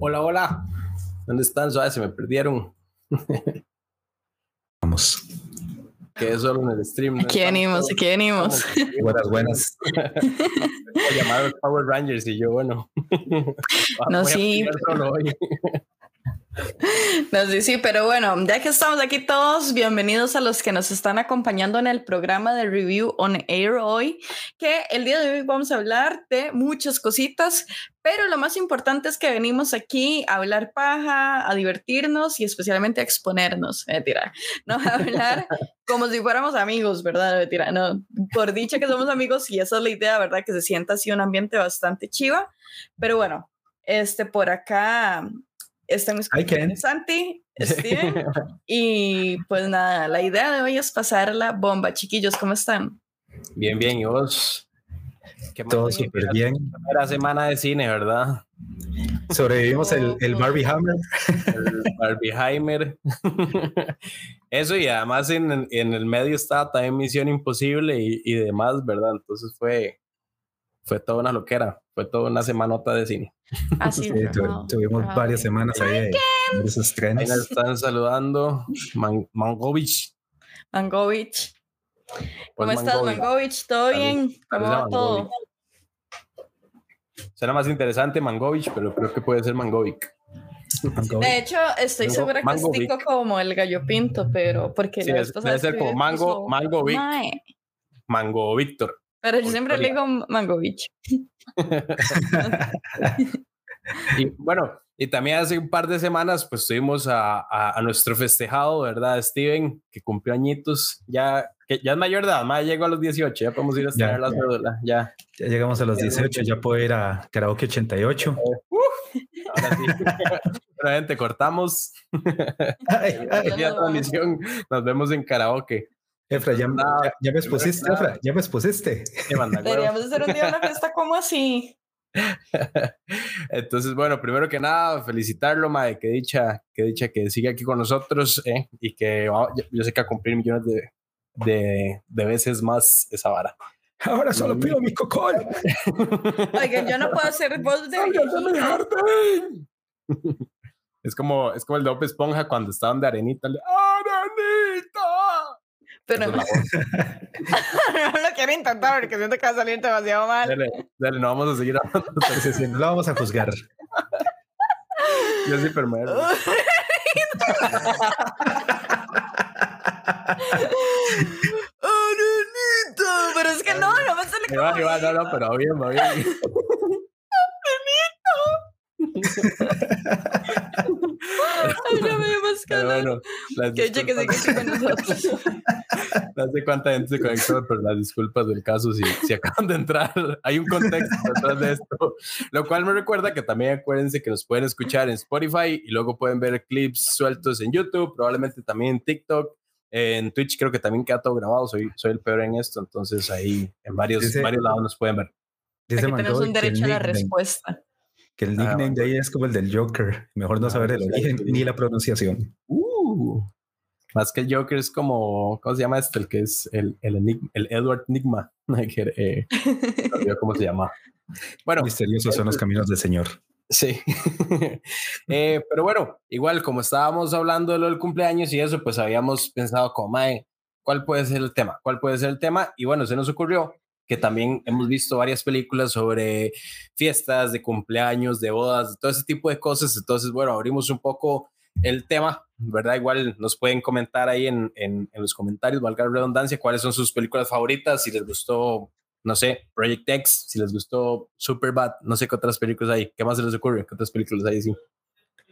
Hola, hola. ¿Dónde están? Suave, se me perdieron. Vamos. Quedé solo en el stream. ¿no? Aquí venimos, aquí venimos. Buenas, buenas. Voy a llamar a los Power Rangers y yo, bueno. No, sí. pelear solo hoy. No, sí, sí, pero bueno, ya que estamos aquí todos, bienvenidos a los que nos están acompañando en el programa de Review on Air hoy, que el día de hoy vamos a hablar de muchas cositas, pero lo más importante es que venimos aquí a hablar paja, a divertirnos y especialmente a exponernos, mentira, no a hablar como si fuéramos amigos, ¿verdad? No, por dicha que somos amigos y esa es la idea, ¿verdad? Que se sienta así un ambiente bastante chiva, pero bueno, este por acá están mis Hi, Ken. compañeros Santi, Steven, y pues nada, la idea de hoy es pasar la bomba. Chiquillos, ¿cómo están? Bien, bien. ¿Y vos? ¿Qué más Todo súper bien. Primera semana de cine, ¿verdad? Sobrevivimos el, el Barbie Hammer. El Barbieheimer. Eso, y además en, en el medio estaba también Misión Imposible y, y demás, ¿verdad? Entonces fue, fue toda una loquera, fue toda una semanota de cine. Así Sí, tu- tuvimos varias semanas ahí esos Ahí trenes. están saludando. Man- Mangovich. Mangovich. ¿Cómo Pues estás, Mangovich. ¿Todo Salud. bien? ¿Cómo va todo? Suena más interesante Mangovich, pero creo que puede ser Mangovic. De hecho, estoy Mango- segura que es Mangovic. tico como el gallo pinto, pero porque Sí, es- debe ser como Mango- Mangovic. Mango Víctor. Pero yo siempre le digo Mangovich. Y bueno, y también hace un par de semanas, pues tuvimos a, a- a nuestro festejado, ¿verdad? Steven, que cumplió añitos, ya, que ya es mayor de edad, más llegó a los 18, ya podemos ir a Ya. estrenar la cédula, ya. Ya llegamos a los 18, ya puedo ir a Karaoke 88. Ahora sí. Realmente cortamos. Ay, ay, El día de transmisión, nos vemos en karaoke. Efra, ya, ya, ya me expusiste, Efra, ya me expusiste. Deberíamos hacer un día una fiesta como así. Entonces, bueno, primero que nada, felicitarlo, Mae, que dicha, que dicha que siga aquí con nosotros eh, y que va- yo, yo sé que a cumplir millones de, de, de veces más esa vara. Ahora solo pido mi cocol. Oigan, yo no puedo hacer voz de. Es como, es como el de Bob Esponja cuando estaban de arenita. ¡Arenita! Pero no, lo quiero intentar porque siento que va a salir demasiado mal. Dale, dale, no vamos a seguir hablando. No la vamos a juzgar. Yo soy permero. ¡Arenito! Pero es que no, no me sale como va, no, no, pero bien, va bien. Ay, no me dio más calor. bueno, Que dicha que disculpas- sigue aquí con nosotros. No sé cuánta gente se conectó, pero las disculpas del caso si, si acaban de entrar. Hay un contexto detrás de esto. Lo cual me recuerda que también acuérdense que nos pueden escuchar en Spotify y luego pueden ver clips sueltos en YouTube, probablemente también en TikTok. En Twitch creo que también queda todo grabado. Soy, soy el peor en esto, entonces ahí en varios, Dice- varios lados nos pueden ver. Dice Aquí tenemos un derecho a la respuesta. Que el Ah, nickname de ahí es como el del Joker. Mejor no Ah, saber el origen sí. ni la pronunciación. Uh, más que el Joker es como, ¿cómo se llama este? El que es el, el, enigma- el Edward Nigma. eh, ¿Cómo se llama? Bueno, Misteriosos son los caminos del Señor. Sí. Eh, pero bueno, igual como estábamos hablando de lo del cumpleaños y eso, pues habíamos pensado como, mae, ¿cuál puede ser el tema? ¿Cuál puede ser el tema? Y bueno, se nos ocurrió que también hemos visto varias películas sobre fiestas de cumpleaños, de bodas, todo ese tipo de cosas. Entonces, bueno, abrimos un poco el tema, ¿verdad? Igual nos pueden comentar ahí en, en, en los comentarios, valga la redundancia, cuáles son sus películas favoritas, si les gustó, no sé, Project X, si les gustó Superbad, no sé qué otras películas hay, ¿qué más se les ocurre? ¿Qué otras películas hay? Sí.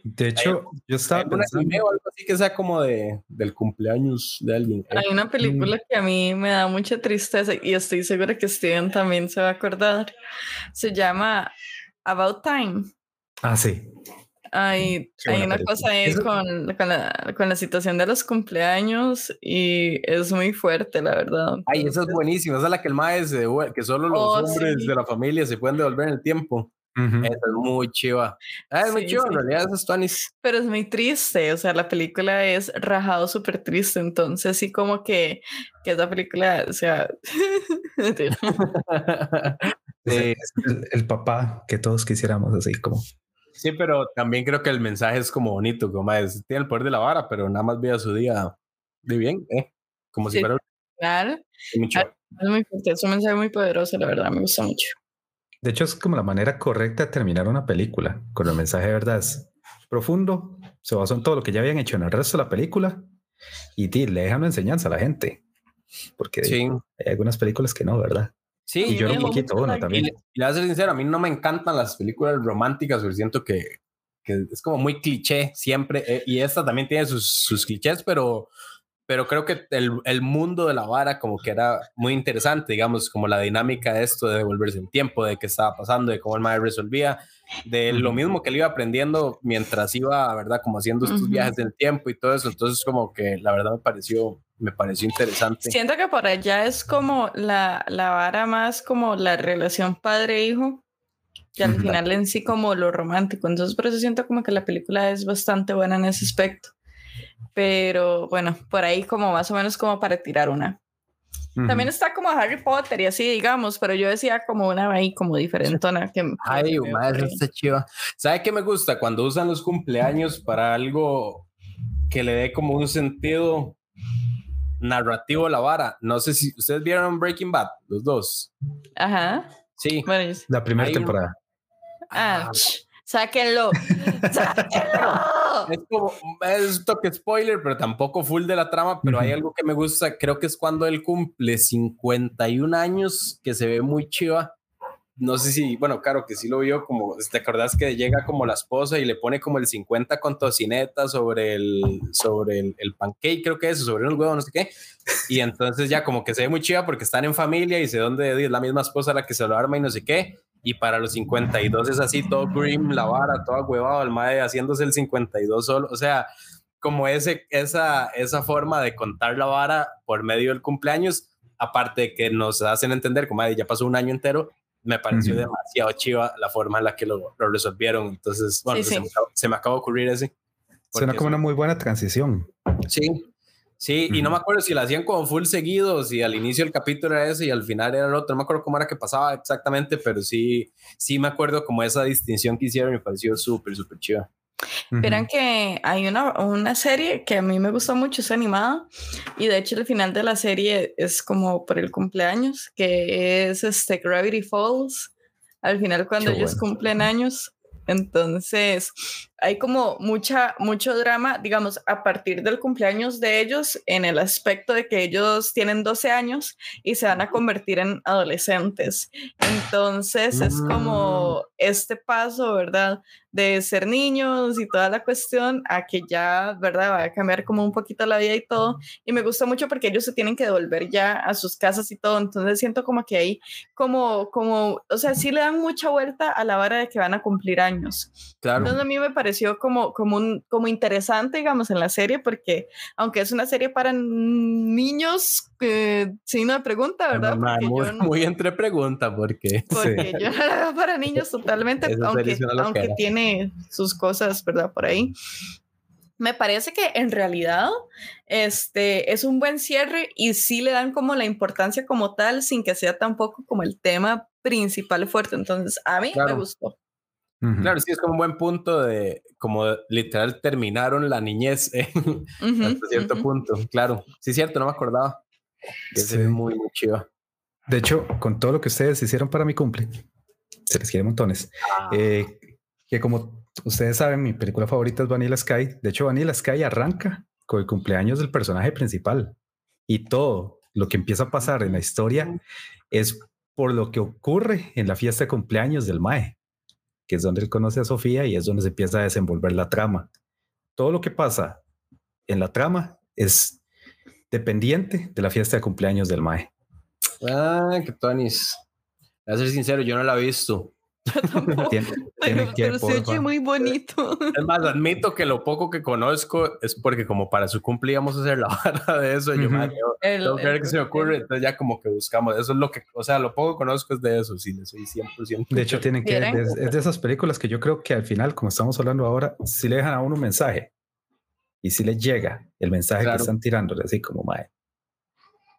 De hecho, yo estaba ¿Algún pensando. anime o algo así que sea como de, del cumpleaños de alguien? Eh, Hay una película que a mí me da mucha tristeza y estoy segura que Steven también se va a acordar. Se llama About Time. Ah, sí. Hay, hay una película. cosa ahí con, con, la, con la situación de los cumpleaños y es muy fuerte, la verdad. Ay, esa es buenísima, esa es la que el mae se devuelve, que solo los Oh, hombres sí. de la familia se pueden devolver en el tiempo. Esa es muy chiva. Ah, es muy Sí, chiva, en sí. realidad esas Tonis. Pero es muy triste, o sea, la película es rajado súper triste, entonces sí como que, que esa película, o sea, mentira. Es, el, es el- papá que todos quisiéramos así como. Sí, pero también creo que el mensaje es como bonito, como es, tiene el poder de la vara, pero nada más a su día de bien, ¿eh? Como si fuera... Claro. Mucho. Ah, es muy fuerte, es un mensaje muy poderoso, la verdad, me gusta mucho. De hecho, es como la manera correcta de terminar una película, con el mensaje de verdad es profundo, se basó en todo lo que ya habían hecho en el resto de la película y le dejan una enseñanza a la gente. Porque hay algunas películas que no, ¿verdad? Sí, y yo un poquito uno también. Y, le voy a ser sincero, a mí no me encantan las películas románticas, porque siento que, que es como muy cliché siempre. Eh, y esta también tiene sus, sus clichés, pero pero creo que el, el, mundo de la vara como que era muy interesante, digamos, como la dinámica de esto de devolverse en tiempo, de qué estaba pasando, de cómo el madre resolvía, de lo mismo que él iba aprendiendo mientras iba, ¿verdad? Como haciendo estos viajes del tiempo y todo eso. Entonces, como que la verdad me pareció, me pareció interesante. Siento que por allá es como la, la vara más como la relación padre-hijo, que al final en sí como lo romántico. Entonces, por eso siento como que la película es bastante buena en ese aspecto. Pero bueno, por ahí como más o menos como para tirar una. También está como Harry Potter y así, digamos, pero yo decía como una ahí como diferentona. Que, Ay, madre, está chiva. ¿Sabe qué me gusta? Cuando usan los cumpleaños para algo que le dé como un sentido narrativo a la vara. No sé si ustedes vieron Breaking Bad, los dos. Ajá. Sí. la primera temporada. Ah, ah sáquenlo. sáquenlo. Es como, es un toque spoiler, pero tampoco full de la trama, pero hay algo que me gusta, creo que es cuando él cumple 51 años, que se ve muy chiva. No sé si, bueno, claro que sí lo vio como, ¿te acordás que llega como la esposa y le pone como el 50 con tocineta sobre el, sobre el, el pancake, creo que es, sobre un huevo, no sé qué. Y entonces ya como que se ve muy chiva porque están en familia y sé dónde es la misma esposa la que se lo arma y no sé qué y para los 52 es así, todo grim, la vara, todo huevado, el mae haciéndose el 52 solo, o sea, como ese, esa, esa forma de contar la vara por medio del cumpleaños, aparte de que nos hacen entender, como ya pasó un año entero, me pareció demasiado chiva la forma en la que lo, lo resolvieron, entonces, bueno, pues Se, me se, me acabó, de ocurrir ese. Suena como una muy buena transición. Sí, Sí, y no me acuerdo si la hacían como full seguido, si al inicio del capítulo era ese y al final era el otro, no me acuerdo cómo era que pasaba exactamente, pero sí, sí me acuerdo como esa distinción que hicieron y me pareció súper, súper chiva. Verán que hay una, una serie que a mí me gusta mucho, es animada, y de hecho el final de la serie es como por el cumpleaños, que es este Gravity Falls, al final cuando ellos cumplen años. Entonces, hay como mucha, mucho drama, digamos, a partir del cumpleaños de ellos, en el aspecto de que ellos tienen 12 años y se van a convertir en adolescentes. Entonces, es como mm. este paso, ¿verdad? De ser niños y toda la cuestión a que ya, ¿verdad? Va a cambiar como un poquito la vida y todo. Y me gusta mucho porque ellos se tienen que devolver ya a sus casas y todo. Entonces, siento como que ahí, como, como, o sea, sí le dan mucha vuelta a la hora de que van a cumplir años. Claro. Entonces, a mí me parece como, como, un, como interesante, digamos, en la serie, porque aunque es una serie para niños, eh, signo de pregunta, ¿verdad? muy, entre pregunta, porque... Porque yo la veo para niños totalmente, aunque, aunque tiene sus cosas, ¿verdad? Por ahí. Me parece que en realidad este es un buen cierre y sí le dan como la importancia como tal sin que sea tampoco como el tema principal fuerte. Entonces, a mí me gustó. Claro, sí, es como un buen punto de, como literal, terminaron la niñez hasta cierto punto. Claro, sí, cierto, no me acordaba. Es muy, muy chido. De hecho, con todo lo que ustedes hicieron para mi cumple, se les quiere montones. Ah. Eh, que como ustedes saben, mi película favorita es Vanilla Sky. De hecho, Vanilla Sky arranca con el cumpleaños del personaje principal y todo lo que empieza a pasar en la historia es por lo que ocurre en la fiesta de cumpleaños del Mae que es donde él conoce a Sofía y es donde se empieza a desenvolver la trama. Todo lo que pasa en la trama es dependiente de la fiesta de cumpleaños del Mae. Ah, que Tonis. A ser sincero, yo no la he visto. Pero, se oye muy bonito. Es más, admito que lo poco que conozco es porque como para su cumple íbamos a hacer la vara de eso. Yo, tengo que ver qué se me ocurre, entonces ya como que buscamos. Eso es lo que, o sea, lo poco que conozco es de eso, sí, le soy 100%. De hecho, tienen que, es, es, de esas películas que yo creo que al final, como estamos hablando ahora, sí le dejan a uno un mensaje y si le llega el mensaje que están tirando, así como, mae,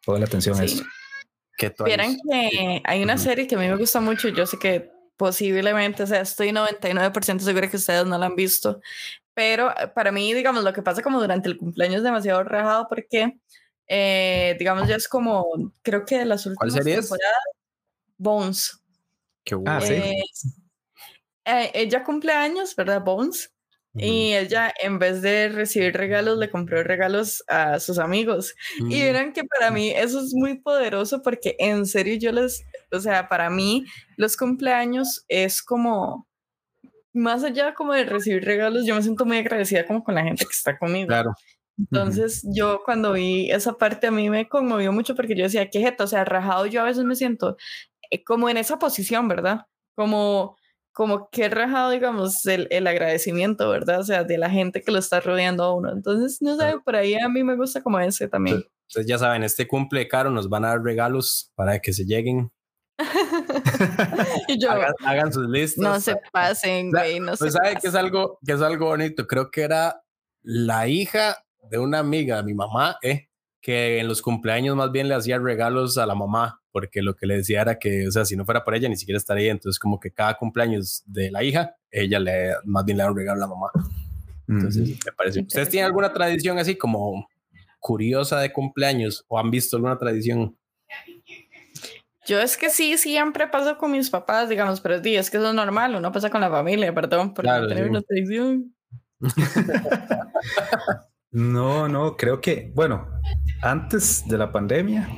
toda la atención a esto. Vieran que hay una serie que a mí me gusta mucho, yo sé que posiblemente, o sea, estoy 99% segura que ustedes no la han visto, pero eh, para mí, digamos, lo que pasa como durante el cumpleaños es demasiado rajado porque, eh, digamos, ya es como, creo que de las últimas ¿Cuál serie temporadas, Bones. Qué Ah, sí. Eh, eh, ella cumple años, ¿verdad? Bones. Y ella, en vez de recibir regalos, le compró regalos a sus amigos. Mm. Y verán que para mí eso es muy poderoso porque en serio yo les, o sea, para mí los cumpleaños es como, más allá como de recibir regalos, yo me siento muy agradecida como con la gente que está conmigo. Claro. Entonces yo cuando vi esa parte a mí me conmovió mucho porque yo decía, qué jeta, o sea, rajado yo a veces me siento eh, como en esa posición, ¿verdad? Como, como que rajado, digamos, el, el agradecimiento, ¿verdad? O sea, de la gente que lo está rodeando a uno. Entonces, no sé, por ahí a mí me gusta como ese también. Entonces ya saben, este cumple caro nos van a dar regalos para que se lleguen. y yo, Hagan, hagan sus listas. no se pasen, güey, no Pues se sabe que es pasen. algo, que es algo bonito. Creo que era la hija de una amiga de mi mamá, eh, que en los cumpleaños más bien le hacía regalos a la mamá, porque lo que le decía era que, o sea, si no fuera por ella, ni siquiera estaría. Entonces, como que cada cumpleaños de la hija, ella le más bien le da un regalo a la mamá. Entonces, me parece. ¿Ustedes tienen alguna tradición así como curiosa de cumpleaños o han visto alguna tradición? Yo es que sí, siempre paso con mis papás, digamos, pero sí, es que eso es normal, uno pasa con la familia, perdón, por Claro, no tener sí. una tradición. No, no, creo que, bueno, antes de la pandemia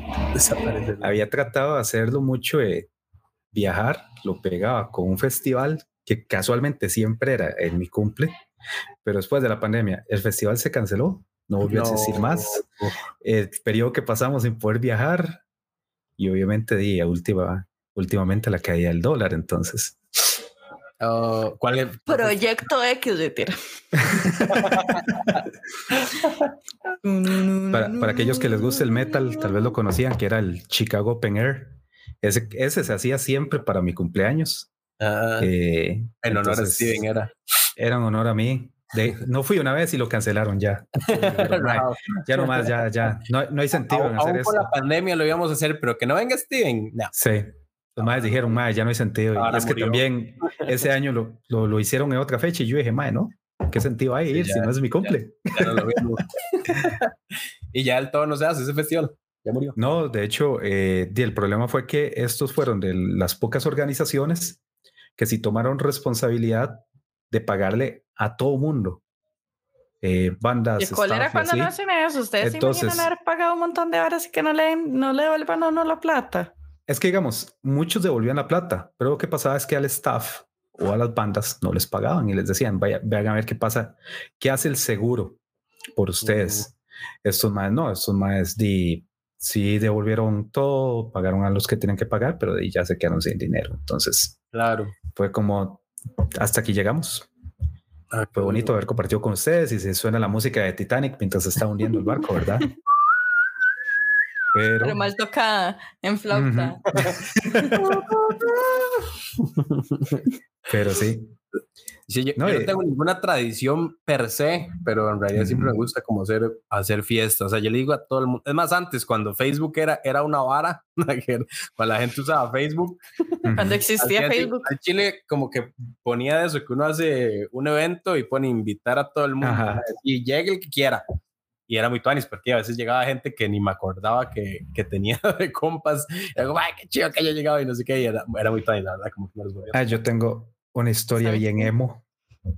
había tratado de hacerlo mucho de viajar, lo pegaba con un festival que casualmente siempre era en mi cumple, pero después de la pandemia el festival se canceló, no volvió a existir más. El periodo que pasamos sin poder viajar y obviamente di a última, últimamente la caída del dólar, entonces. Oh, ¿Cuál es? Proyecto X de tira. Para, para aquellos que les guste el metal, tal vez lo conocían, que era el Chicago Open Air. Ese, ese se hacía siempre para mi cumpleaños. Ah, Eh, en honor a Steven era. Era en honor a mí. De, no fui una vez y lo cancelaron ya. Pero, mae, ya nomás, ya, ya. No, no hay sentido en Aún hacer por eso. la pandemia lo íbamos a hacer, pero que no venga Steven. No. Sí. Los madres dijeron, mae, ya no hay sentido. Y Ahora es que también ese año lo, lo, lo hicieron en otra fecha y yo dije, mae, ¿no? ¿Qué sentido hay Sí, ir ya, si no es mi cumple? Ya no lo vimos. y ya el todo no se hace ese festival. Ya murió. No, de hecho, eh, el problema fue que estos fueron de las pocas organizaciones que sí tomaron responsabilidad de pagarle a todo mundo. Eh, bandas. ¿Y cuál era cuando así. no hacen eso? ¿Ustedes se Entonces- imaginan haber pagado un montón de horas y que no le, no le devuelvan a uno la plata? Es que, digamos, muchos devolvían la plata, pero lo que pasaba es que al staff o a las bandas no les pagaban y les decían, vaya, vean a ver qué pasa, qué hace el seguro por ustedes. Estos más no, estos más di, sí devolvieron todo, pagaron a los que tienen que pagar, pero de ya se quedaron sin dinero. Entonces Claro. fue como hasta aquí llegamos. Fue bonito haber compartido con ustedes y se suena la música de Titanic mientras se está hundiendo el barco, ¿verdad? Pero, Pero mal tocada, en flauta. pero sí, Sí, yo, No, yo no tengo ninguna tradición per se, pero en realidad siempre me gusta como hacer, hacer fiestas. O sea, yo le digo a todo el mundo, es más, antes cuando Facebook era, era una vara, cuando la gente usaba Facebook, Cuando existía Facebook. al Chile como que ponía de eso, que uno hace un evento y pone invitar a todo el mundo Ajá. y llegue el que quiera. Y era muy tuanis, porque a veces llegaba gente que ni me acordaba que, que tenía de compas. Y era como, ay, qué chido que haya llegado y no sé qué. Y era, era muy tuanis, la verdad, como que me los volvía. Ah, yo tengo una historia ¿Sabes bien emo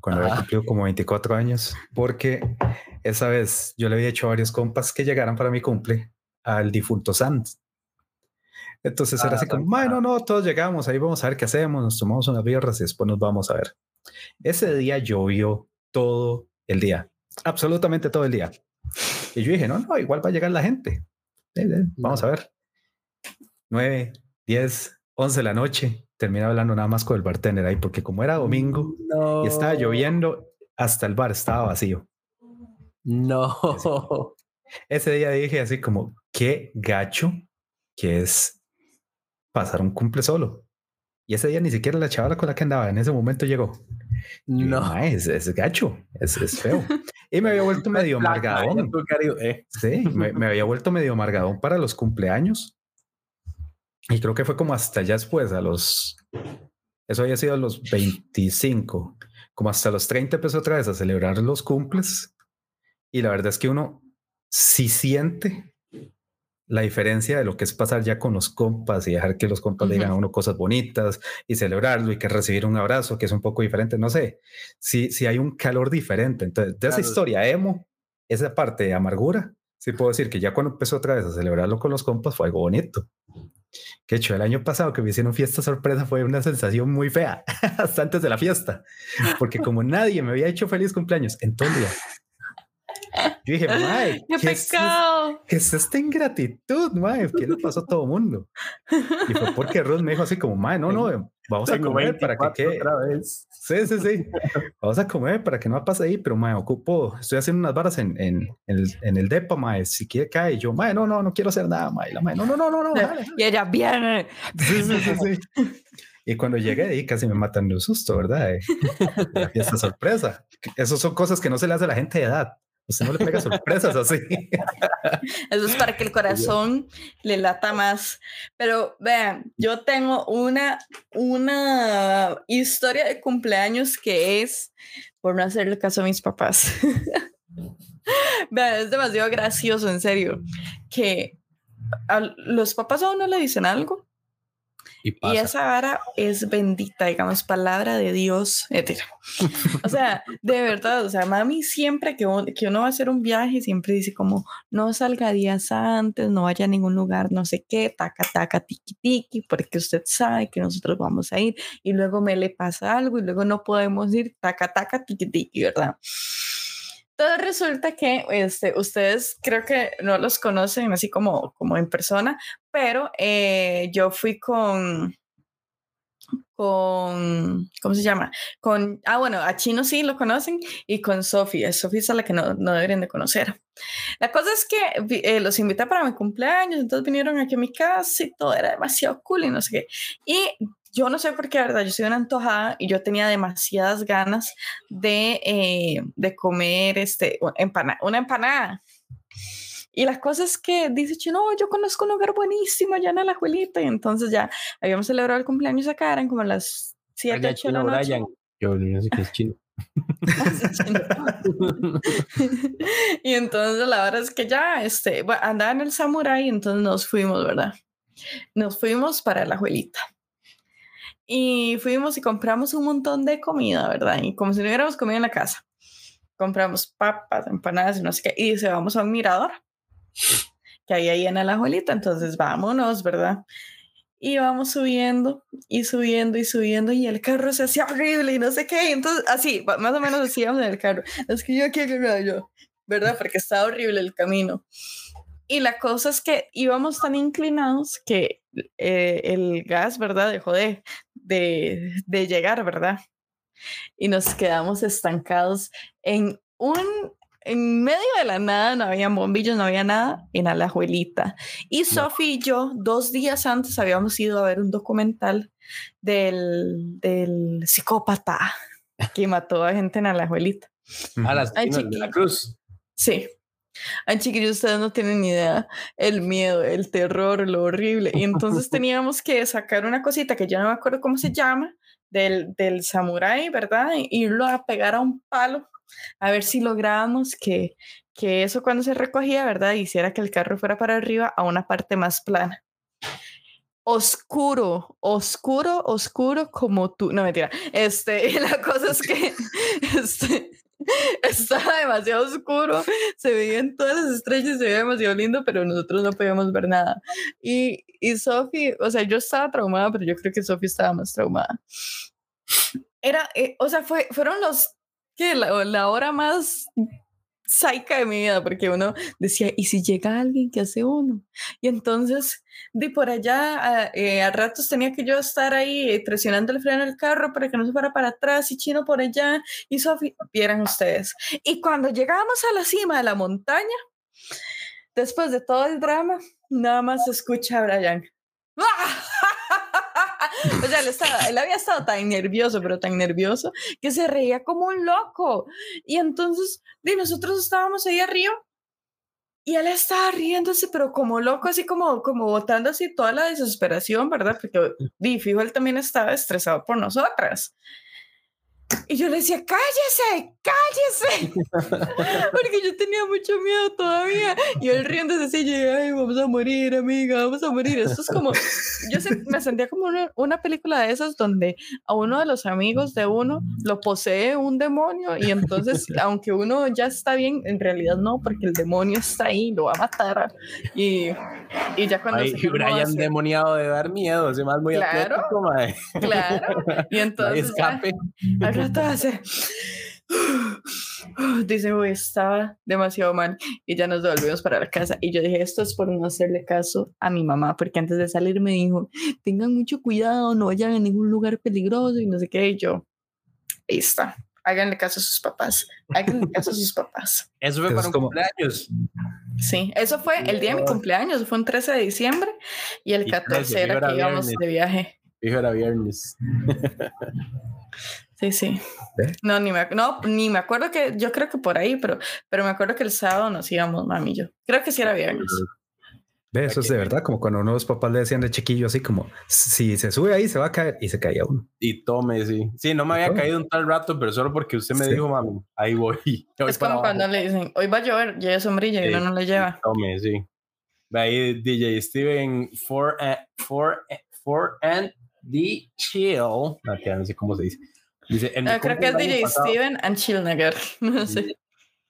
cuando había cumplido como 24 años, porque esa vez yo le había hecho a varios compas que llegaran para mi cumple al difunto Sands. Entonces era Ah, así como, bueno, no, todos llegamos, ahí vamos a ver qué hacemos, nos tomamos unas birras y después nos vamos a ver. Ese día llovió todo el día, absolutamente todo el día. Y yo dije, no, no, igual va a llegar la gente. Eh, eh, vamos a ver. 9, 10, 11 de la noche. Terminé hablando nada más con el bartender ahí, porque como era domingo No. y estaba lloviendo, hasta el bar estaba vacío. No. Ese día dije así como, qué gacho que es pasar un cumple solo. Y ese día ni siquiera la chavala con la que andaba en ese momento llegó. No. "Mae, es, es gacho, es, es feo. Y me había vuelto medio amargadón. Eh. Sí, me, me había vuelto medio amargadón para los cumpleaños. Y creo que fue como hasta ya después, a los Eso había sido a los 25. Como hasta los 30 empezó otra vez a celebrar los cumples. Y la verdad es que uno sí siente la diferencia de lo que es pasar ya con los compas y dejar que los compas le digan a uno cosas bonitas y celebrarlo y que recibir un abrazo que es un poco diferente. No sé si, si hay un calor diferente. Entonces, de esa historia emo, esa parte de amargura, sí puedo decir que ya cuando empezó otra vez a celebrarlo con los compas fue algo bonito. Que hecho, el año pasado que me hicieron fiesta sorpresa fue una sensación muy fea, hasta antes de la fiesta, porque como nadie me había hecho feliz cumpleaños en todo el día, yo dije, mae, qué, pecado. ¿qué es esta ingratitud, mae? ¿Qué le pasó a todo el mundo? Y fue porque Ruth me dijo así como, mae, no, no, vamos a comer para que quede. Otra vez. Sí, sí, sí. Vamos a comer para que no pase ahí, pero mae, ocupo, estoy haciendo unas varas en, en, en, el, en el depa, mae, si quiere cae. Y yo, mae, no, no, no quiero hacer nada, mae. La mae, no, no, no, no, no. Y ella viene. Sí, sí, sí, sí. Y cuando llegué ahí casi me matan de un susto, ¿verdad? Eh, la fiesta sorpresa. Esas son cosas que no se le hace a la gente de edad. No le pega sorpresas así. Eso es para que el corazón le lata más. Pero vean, yo tengo una, una historia de cumpleaños que es por no hacerle caso a mis papás. vean, es demasiado gracioso, en serio, que a los papás a uno le dicen algo y, esa vara es bendita, digamos, palabra de Dios. o sea, de verdad, o sea, mami siempre que, que uno va a hacer un viaje, siempre dice como, no salga días antes, no vaya a ningún lugar, no sé qué, taca, taca, tiki, tiki, porque usted sabe que nosotros vamos a ir y luego me le pasa algo y luego no podemos ir, taca, taca, tiki, tiki, ¿verdad? Entonces resulta que este, ustedes creo que no los conocen así como, como en persona, pero eh, yo fui con, con, ¿cómo se llama? Con, ah, bueno, a Chino sí lo conocen y con Sofía. Sofía es a la que no, no deberían de conocer. La cosa es que eh, los invité para mi cumpleaños, entonces vinieron aquí a mi casa y todo era demasiado cool y no sé qué. Y yo no sé por qué, ¿verdad? Yo soy una antojada y yo tenía demasiadas ganas de, eh, de comer este, una empanada. Y las cosas que dice Chino, yo conozco un lugar buenísimo allá en la abuelita. Y entonces ya habíamos celebrado el cumpleaños acá, eran como las 7, 8 de la noche. Yo no sé qué es chino. y entonces la verdad es que ya este, bueno, andaba en el samurai, entonces nos fuimos, ¿verdad? Nos fuimos para la abuelita. Y fuimos y compramos un montón de comida, ¿verdad? Y como si no hubiéramos comido en la casa. Compramos papas, empanadas y no sé qué. Y dice, vamos a un mirador que hay ahí en la abuelita. Entonces vámonos, ¿verdad? Y vamos subiendo y subiendo y subiendo y el carro se hacía horrible y no sé qué. Entonces, así, más o menos decíamos en el carro. Es que yo aquí, yo, ¿verdad? Porque estaba horrible el camino. Y la cosa es que íbamos tan inclinados que eh, el gas, ¿verdad? Dejó de, de, de llegar, ¿verdad? Y nos quedamos estancados en un en medio de la nada, no había bombillos, no había nada, en Alajuelita. Y Sophie y yo, dos días antes, habíamos ido a ver un documental del, del psicópata que mató a gente en Alajuelita. A las de la cruz. Sí. Ay, chiquillos, ustedes no tienen ni idea el miedo, el terror, lo horrible. Y entonces teníamos que sacar una cosita que yo no me acuerdo cómo se llama, del, del samurái, ¿verdad? Y irlo a pegar a un palo, a ver si lográbamos que, que eso cuando se recogía, ¿verdad? Hiciera que el carro fuera para arriba a una parte más plana oscuro, oscuro, oscuro como tú. No, mentira. Este, la cosa es que este, estaba demasiado oscuro, se veían todas las estrellas, se veía demasiado lindo, pero nosotros no podíamos ver nada. Y, y Sophie, o sea, yo estaba traumada, pero yo creo que Sophie estaba más traumada. Era, eh, o sea, fue, fueron los, que la, la hora más saica de mi vida, porque uno decía, ¿y si llega alguien, qué hace uno? Y entonces, de por allá, a, eh, a ratos tenía que yo estar ahí eh, presionando el freno del carro para que no se fuera para atrás, y Chino por allá, y Sofía, vieran ustedes. Y cuando llegamos a la cima de la montaña, después de todo el drama, nada más escucha a Brian. O sea, él, estaba, él había estado tan nervioso, pero tan nervioso, que se reía como un loco. Y entonces, de nosotros estábamos ahí arriba y él estaba riéndose, pero como loco, así como, como botando así toda la desesperación, ¿verdad? Porque, di, fijo, él también estaba estresado por nosotras. Y yo le decía, cállese, cállese, porque yo tenía mucho miedo todavía. Y él riendo llegué, ay, vamos a morir, amiga, vamos a morir. Esto es como, yo me sentía como una, una, película de esas donde a uno de los amigos de uno lo posee un demonio y entonces, aunque uno ya está bien, en realidad no, porque el demonio está ahí, lo va a matar. Y, y ya cuando... Ay, se Brian demoniado de dar miedo, se más muy claro, atlético, Claro, y entonces... escape. Dice, uy, estaba demasiado mal y ya nos volvimos para la casa. Y yo dije, esto es por no hacerle caso a mi mamá, porque antes de salir me dijo, tengan mucho cuidado, no vayan a ningún lugar peligroso y no sé qué. Y yo, ahí está, háganle caso a sus papás, háganle caso a sus papás. Eso fue para un cumpleaños. Sí, eso fue el día de mi cumpleaños, fue un 13 de diciembre y el 14 era que íbamos de viaje. Hijo era viernes. Sí, sí. No, ni me, no, ni me acuerdo que, yo creo que por ahí, pero, pero me acuerdo que el sábado nos íbamos, mami y yo. Creo que sí era viernes. Ve, eso es de verdad, como cuando unos papás le decían de chiquillo, así como, si se sube ahí, se va a caer, y se caía uno. Y tome, sí. Sí, no me había caído un tal rato, pero solo porque usted me dijo, mami, ahí voy. es como cuando le dicen, hoy va a llover, lleve sombrilla y uno no le lleva. Tome, sí. Ve ahí DJ Steven, for, for, for and the chill. No, sé cómo se dice. Dice, ah, creo que es DJ Steven and. No sé.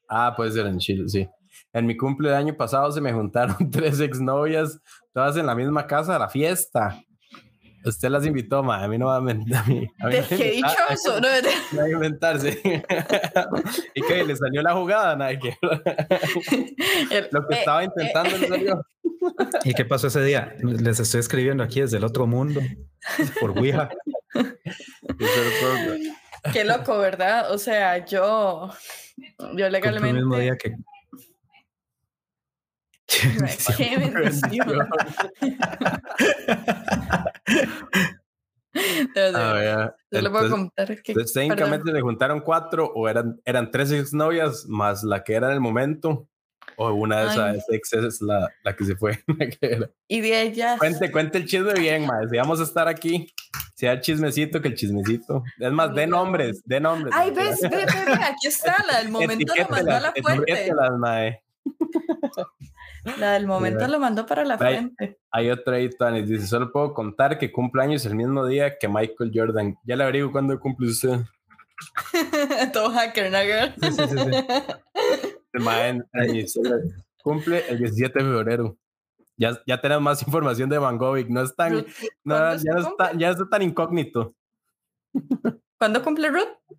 Ah, puede ser en Chill, sí. En mi cumple del año pasado se me juntaron tres exnovias, todas en la misma casa a la fiesta. Usted las invitó, ma. A mí no va a mentar. A mí, qué dichoso, ¿no? No a inventarse. y que le salió la jugada, nada que. Lo que eh, estaba intentando le salió. ¿Y qué pasó ese día? Les estoy escribiendo aquí desde el otro mundo, por Ouija. Qué loco, ¿verdad? O sea, yo, yo legalmente. El mismo día que. Qué bendición. Le puedo contar que. Técnicamente le juntaron cuatro o eran, eran tres exnovias más la que era en el momento. O una de esas exes es la, la que se fue. y de ellas. Cuente, cuente el chisme bien, más. Si vamos a estar aquí, sea el chismecito que el chismecito. Es más, de nombres, de nombres. Ay, ves, ve, ve, ve, aquí está, la del momento lo mandó a la fuente. La del momento lo mandó para la frente. Hay otra ahí, Tani. Dice: Solo puedo contar que cumple años el mismo día que Michael Jordan. Ya le abrigo cuándo cumple usted. Todo hacker, ¿no, Sí, sí, sí. sí. cumple el 17 de febrero. Ya, ya tenemos más información de Van Gogh. No es tan, no, ya, no está, ya está tan incógnito. ¿Cuándo cumple Ruth?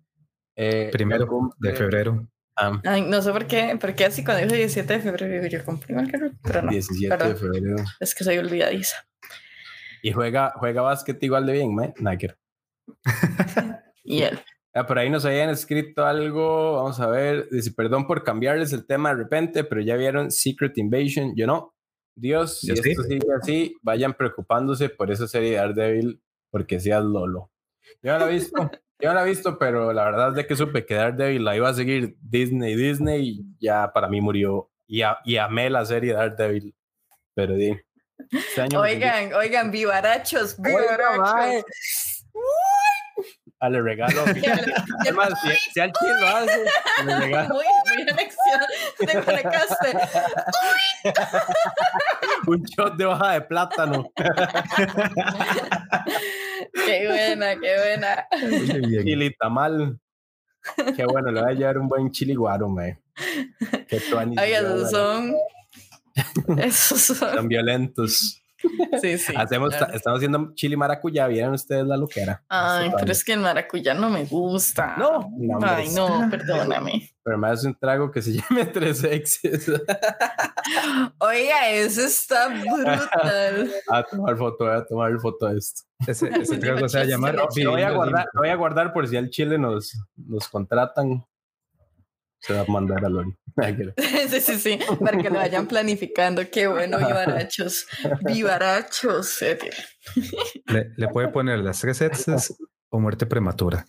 Eh, Primero de febrero. Ah. Ay, no sé por qué, porque así cuando dijo 17 de febrero yo cumplí igual que Ruth, pero no. 17 de febrero. Es que soy olvidadiza. Y juega, juega básquet igual de bien, ¿me? Nike. y él. Ah, por ahí nos habían escrito algo, vamos a ver, dice, perdón por cambiarles el tema de repente, pero ya vieron Secret Invasion, yo no. Dios, si esto sigue así, vayan preocupándose por esa serie de Daredevil, porque seas Lolo. Yo no la he visto, yo no la he visto, pero la verdad es de que supe que Daredevil la iba a seguir Disney, Disney, y ya para mí murió, y, y amé la serie de Daredevil, pero di. Este oigan, oigan, vivarachos, vivarachos a le regalo. Además, si, si al chile lo hace, le regalo. Muy, muy elección. Te conectaste. Un shot de hoja de plátano. qué buena, qué buena. Chili tamal. Qué bueno, le voy a llevar un buen chili guaro, me. Esos son. Esos son. Son violentos. Sí, sí. Hacemos, Estamos haciendo chili maracuyá, vieron ustedes la loquera. Ay, pero es que el maracuyá no me gusta. No, Ay, no, perdóname. Pero me hace un trago que se llame tres exes. Oiga, eso está brutal. a tomar foto, voy a tomar foto de esto. Ese, trago se va a llamar. lo, voy a guardar, voy a guardar por si al Chile nos, nos contratan se va a mandar a Lori. sí, sí, sí, para que lo vayan planificando. Qué bueno, vivarachos. Vivarachos. Le, le puede poner las tres sets o muerte prematura.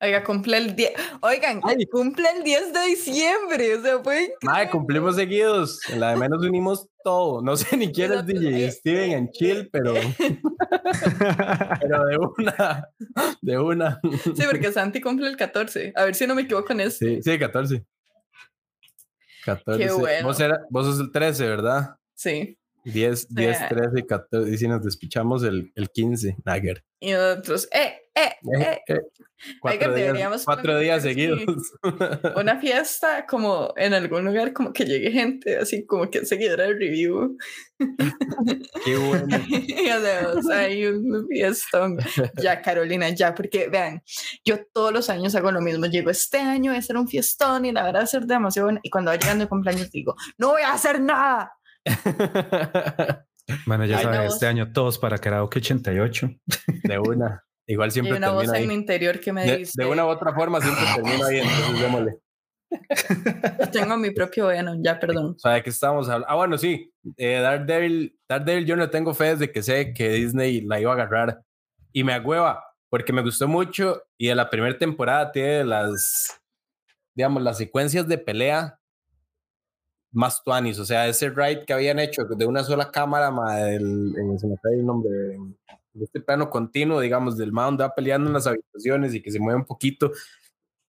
Oiga, cumple el 10. Oigan, cumple el 10 de diciembre. O sea, fue. Madre, cumplimos seguidos. En la de menos unimos todo. No sé ni quién es DJ eh, Steven en chill, pero. pero de una. De una. Sí, porque Santi cumple el 14. A ver si no me equivoco en eso. Sí, sí, 14. 14. Qué bueno. Vos, era, vos sos el 13, ¿verdad? Sí. 10, 10, 13, 14. Y si nos despichamos el, el 15, Nagger. Y nosotros, eh, eh, eh. Eh, eh, Cuatro, días, cuatro días seguidos. Una fiesta como en algún lugar, como que llegue gente así como que seguidora del review. Qué bueno. y hacemos ahí un fiestón. Ya, Carolina, ya, porque vean, yo todos los años hago lo mismo. Llego este año, voy a hacer un fiestón y la verdad va a ser demasiado bueno. Y cuando va llegando el cumpleaños digo, no voy a hacer nada. Bueno, ya no, este año todos para karaoke 88. De una. Igual Y siempre hay una voz termina en mi ahí. interior que me De, dice, de una u otra forma siempre termina ahí, entonces démosle. tengo mi propio bueno, ya, perdón. O sea, ¿de qué estamos hablando? Ah, bueno, sí. Eh, Daredevil, Daredevil, yo no tengo fe desde que sé que Disney la iba a agarrar. Y me agüeva, porque me gustó mucho. Y de la primera temporada tiene las, digamos, las secuencias de pelea más tuanis. O sea, ese ride que habían hecho de una sola cámara, ma, del, en, se me cae el nombre, de este plano continuo, digamos, del man donde va peleando en las habitaciones y que se mueve un poquito.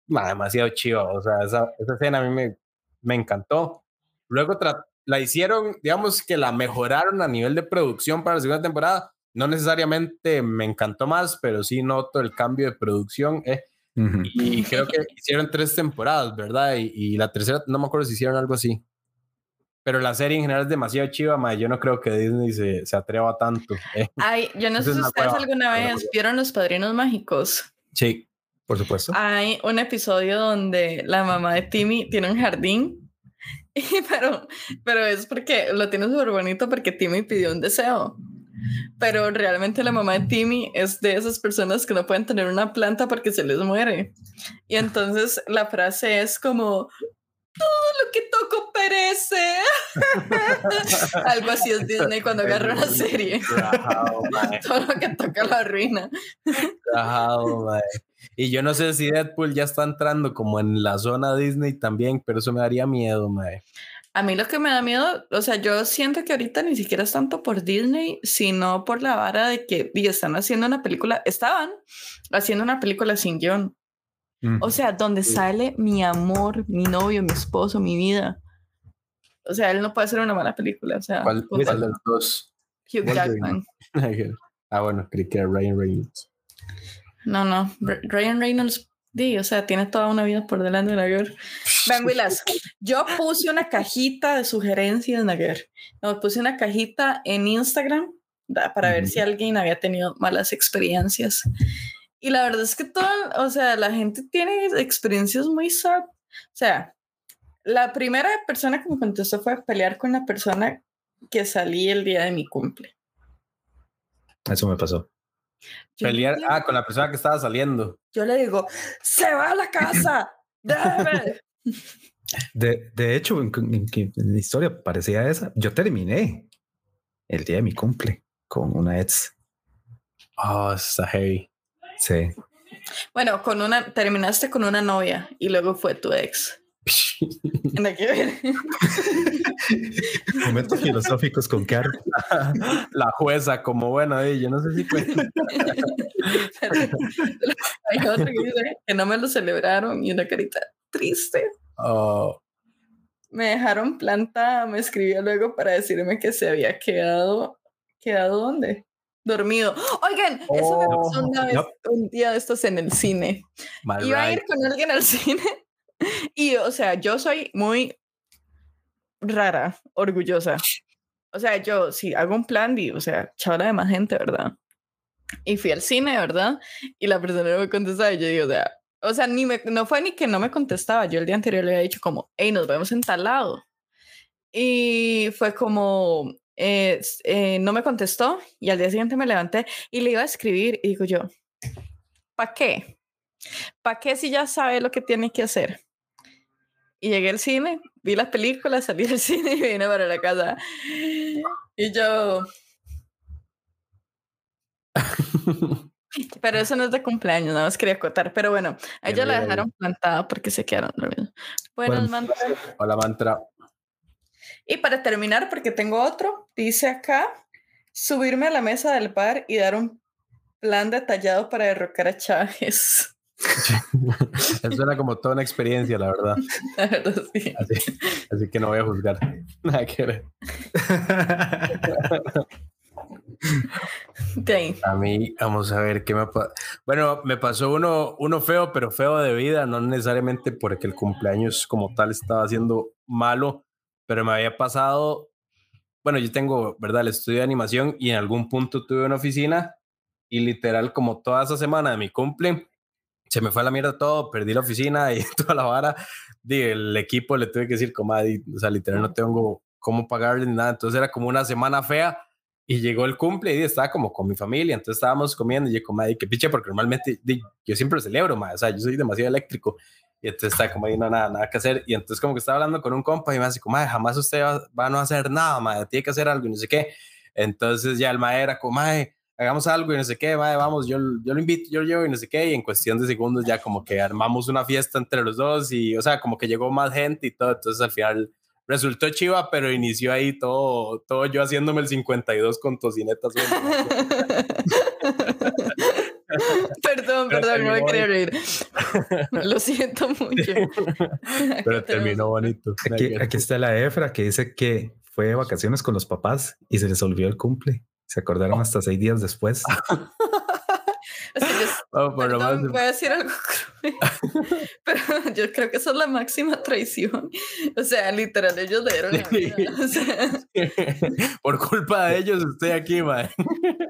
Ma, demasiado chido. O sea, esa, esa escena a mí me, me encantó. Luego la hicieron, digamos que la mejoraron a nivel de producción para la segunda temporada. No necesariamente me encantó más, pero sí noto el cambio de producción. eh. Y creo que hicieron tres temporadas, ¿verdad? Y, y la tercera, no me acuerdo si hicieron algo así. Pero la serie en general es demasiado chiva, ma, Yo no creo que Disney se, se atreva tanto. eh. Ay, yo no sé si ustedes alguna vez vieron Los Padrinos Mágicos. Sí. Por supuesto. Hay un episodio donde la mamá de Timmy tiene un jardín, y pero, pero es porque lo tiene súper bonito porque Timmy pidió un deseo. Pero realmente la mamá de Timmy es de esas personas que no pueden tener una planta porque se les muere. Y entonces la frase es como, todo lo que toco perece. Algo así es Disney cuando agarra una serie. Todo lo que toca la ruina. Y yo no sé si Deadpool ya está entrando como en la zona Disney también, pero eso me daría miedo, mae. A mí lo que me da miedo, o sea, yo siento que ahorita ni siquiera es tanto por Disney, sino por la vara de que y están haciendo una película, estaban haciendo una película sin guion. O sea, donde sale mi amor, mi novio, mi esposo, mi vida. O sea, él no puede hacer una mala película. O sea, ¿Cuál, de los dos? Hugh. Jackman. ah, bueno, creí que era Ryan Reynolds. No, no, Ryan Reynolds, di, o sea, tiene toda una vida por delante de Naguer. Vean, Willas, yo puse una cajita de sugerencias, Naguer. No, puse una cajita en Instagram para ver Ujú. si alguien había tenido malas experiencias. Y la verdad es que todo, o sea, la gente tiene experiencias muy sad. O sea, la primera persona que me contestó fue pelear con la persona que salí el día de mi cumple. Eso me pasó. Yo le Pelear, digo- ah, con la persona que estaba saliendo. yo le digo, se va a la casa. déjeme". De, de hecho, en, en- en- en la historia parecía esa. Yo terminé el día de mi cumple con una ex. Oh, está heavy. Sí. Bueno, con una, terminaste con una novia y luego fue tu ex. Nada que ver. Momentos filosóficos con Caro. la jueza, como bueno, eh, yo no sé si. Hay otro que dice que no me lo celebraron y una carita triste. Oh, Me dejaron planta, me escribió luego para decirme que se había quedado, ¿quedado dónde? Dormido. Oigan, eso me pasó una vez, no. un día de estos en el cine. my Iba a right. ir con alguien al cine y, o sea, yo soy muy rara, orgullosa. O sea, yo si hago un plan, y, o sea, chavala de más gente, ¿verdad? Y fui al cine, ¿verdad? Y la persona no me contestaba y yo digo, o sea, o sea, ni me, no fue ni que no me contestaba, yo el día anterior le había dicho como, hey, nos vemos en tal lado. Y fue como, eh, eh, no me contestó y al día siguiente me levanté y le iba a escribir y digo yo, ¿para qué? ¿Para qué si ya sabe lo que tiene que hacer? Y llegué al cine, vi las películas, salí del cine y vine para la casa. Y yo, Pero eso no es de cumpleaños, nada más quería acotar. Pero bueno, a ella la dejaron plantada porque se quedaron dormidos. Buenas, mantra. Hola, mantra. Y para terminar, porque tengo otro, dice acá, subirme a la mesa del bar y dar un plan detallado para derrocar a Chávez. Eso era como toda una experiencia, la verdad. La verdad, sí. Así, que no voy a juzgar. Nada que ver. A mí, vamos a ver qué me pasa. Bueno, me pasó uno, uno feo, pero feo de vida, no necesariamente porque el cumpleaños como tal estaba siendo malo, pero me había pasado. Bueno, yo tengo, ¿verdad?, el estudio de animación y en algún punto tuve una oficina y literal, como toda esa semana de mi cumple, se me fue a la mierda todo, perdí la oficina y toda la vara. el equipo le tuve que decir, como, o sea, literal, no tengo cómo pagarle ni nada. Entonces era como una semana fea y llegó el cumple y estaba como con mi familia. Entonces estábamos comiendo y yo, como, que piche, porque normalmente yo siempre celebro, más, o sea, yo soy demasiado eléctrico. Y entonces está como ahí, no, nada, nada que hacer. Y entonces como que estaba hablando con un compa y me dice, como, jamás usted va, va, a no hacer nada, madre, tiene que hacer algo y no sé qué. Entonces ya el maestro era como, madre, hagamos algo y no sé qué, vamos, yo, yo lo invito, yo lo llevo y no sé qué, y en cuestión de segundos ya como que armamos una fiesta entre los dos y, o sea, como que llegó más gente y todo, entonces al final resultó chiva, pero inició ahí todo, todo yo haciéndome el 52 con tocinetas. perdón, perdón, no me quería reír. Lo siento mucho. pero terminó bonito. Aquí, aquí está la Efra que dice que fue de vacaciones con los papás y se les olvidó el cumple. Se acordaron oh. hasta seis días después. oh, voy a decir algo pero yo creo que eso es la máxima traición. O sea, literal, ellos le dieron Por culpa de ellos estoy aquí, man.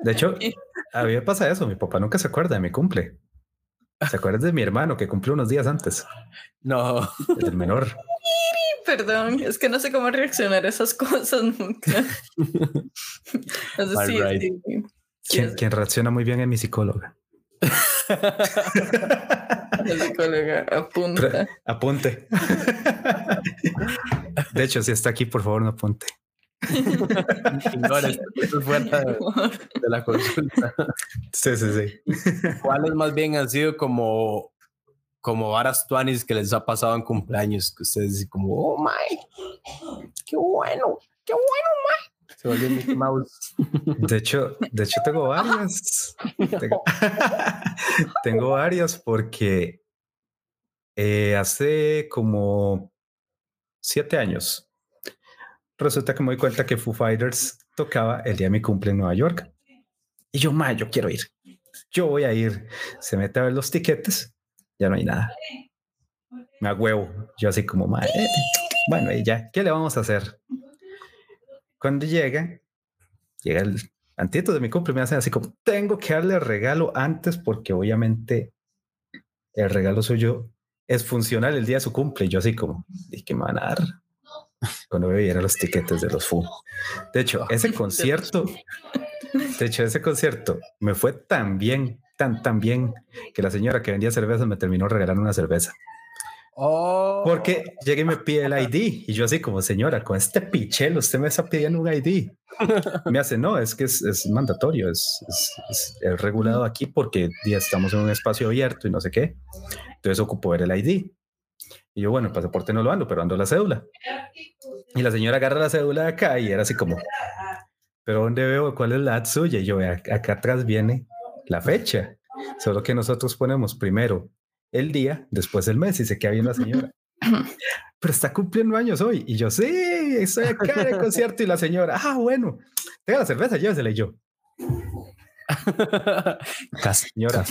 De hecho, a mí me pasa eso. Mi papá nunca se acuerda de mi cumple. ¿Se acuerda de mi hermano que cumplió unos días antes? No. El menor. Perdón, es que no sé cómo reaccionar a esas cosas nunca. quien, reacciona muy bien es mi psicóloga. La psicóloga, apunta. apunte. De hecho, si está aquí, por favor, no apunte. fuera de, de la consulta. Sí, sí, sí. ¿Cuáles más bien han sido como como varas tuanis que les ha pasado en cumpleaños, que ustedes dicen como, oh my, qué bueno, qué bueno, my. Se volvió Mickey Mouse. De hecho, de hecho tengo varias. tengo, varias porque eh, hace como siete años resulta que me doy cuenta que Foo Fighters tocaba el día de mi cumple en Nueva York. Y yo, ma, yo quiero ir. Yo voy a ir. Se mete a ver los tiquetes ya no hay nada. Me huevo. Yo así como, madre, bueno, y ya, ¿qué le vamos a hacer? Cuando llega, llega el antito de mi cumple, me hacen así como, tengo que darle regalo antes porque obviamente el regalo suyo es funcional el día de su cumple. Yo así como, ¿y qué me van a dar? Cuando me vieron los tiquetes de los FU. De hecho, ese concierto, de hecho, ese concierto me fue tan bien tan, tan bien que la señora que vendía cerveza me terminó regalando una cerveza. Oh. Porque llega y me pide el ID y yo así como señora, con este pichelo usted me está pidiendo un ID. Me hace, no, es que es, es mandatorio, es, es, es, regulado aquí porque ya estamos en un espacio abierto y no sé qué. Entonces ocupo ver el ID. Y yo, bueno, el pasaporte no lo ando, pero ando la cédula. Y la señora agarra la cédula de acá y era así como, pero ¿dónde veo cuál es la suya? Y yo, acá atrás viene la fecha. Solo que nosotros ponemos primero el día, después el mes y se queda bien la señora. Pero está cumpliendo años hoy. Y yo, sí, estoy acá en el concierto. Y la señora, ah, bueno, tenga la cerveza, llévesela. Y yo, señora,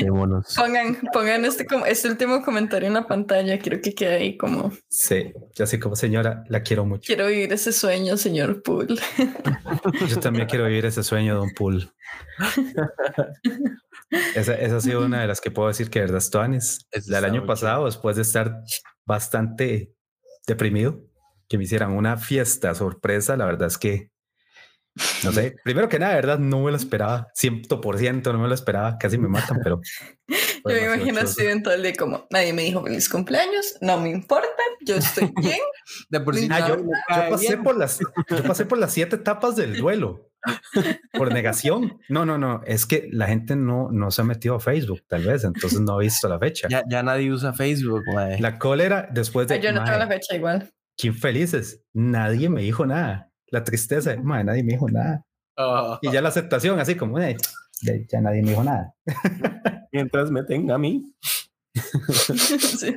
pongan, pongan este, este último comentario en la pantalla. Quiero que quede ahí como. Sí, yo así como señora, la quiero mucho. Quiero vivir ese sueño, señor Pool. Yo también quiero vivir ese sueño, don Pool. Esa, ha sido una de las que puedo decir que verdad es El año pasado, después de estar bastante deprimido, que me hicieran una fiesta sorpresa, la verdad es que no sé, primero que nada, verdad, no me lo esperaba, 100% no me lo esperaba, casi me matan, pero... Yo me imagino así en todo el día como, nadie me dijo feliz cumpleaños, no me importa, yo estoy bien. De por sí, ah, yo, pasé por las, yo pasé por las siete etapas del duelo. por negación. No, no, no. Es que la gente no, no se ha metido a Facebook, tal vez, entonces no ha visto la fecha. Ya, ya nadie usa Facebook, mae. La cólera después de. Ay, yo no tengo la fecha igual. ¿Quién felices? Nadie me dijo nada. La tristeza, mae, nadie me dijo nada. Ah, Y ya la aceptación, así como, "Eh, ya- ya nadie me dijo nada. mientras me tenga a mí. Sí.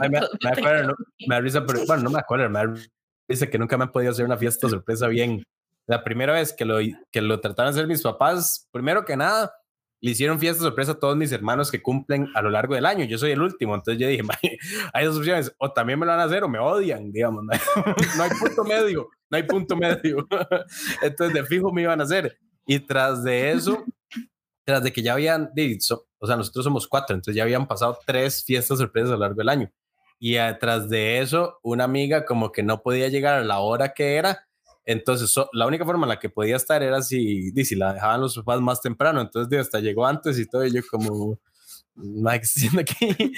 Ay, me, me acuerdo, no, me da risa, pero bueno, no me acuerdo, me risa que nunca me han podido hacer una fiesta sorpresa bien. La primera vez que lo, que lo trataron de hacer mis papás, primero que nada, le hicieron fiesta sorpresa a todos mis hermanos que cumplen a lo largo del año. Yo soy el último, entonces yo dije, "Mae, hay dos opciones, o también me lo van a hacer o me odian, digamos. No hay, no hay punto medio, no hay punto medio. Entonces de fijo me iban a hacer. Y tras de eso, tras de que ya habían, o sea, nosotros somos cuatro, entonces ya habían pasado tres fiestas sorpresas a lo largo del año. Y atrás de eso, una amiga como que no podía llegar a la hora que era. Entonces, so- la única forma en la que podía estar era si, si la dejaban los papás más temprano. Entonces, hasta llegó antes y todo. Y yo como, madre, ¿qué está haciendo aquí?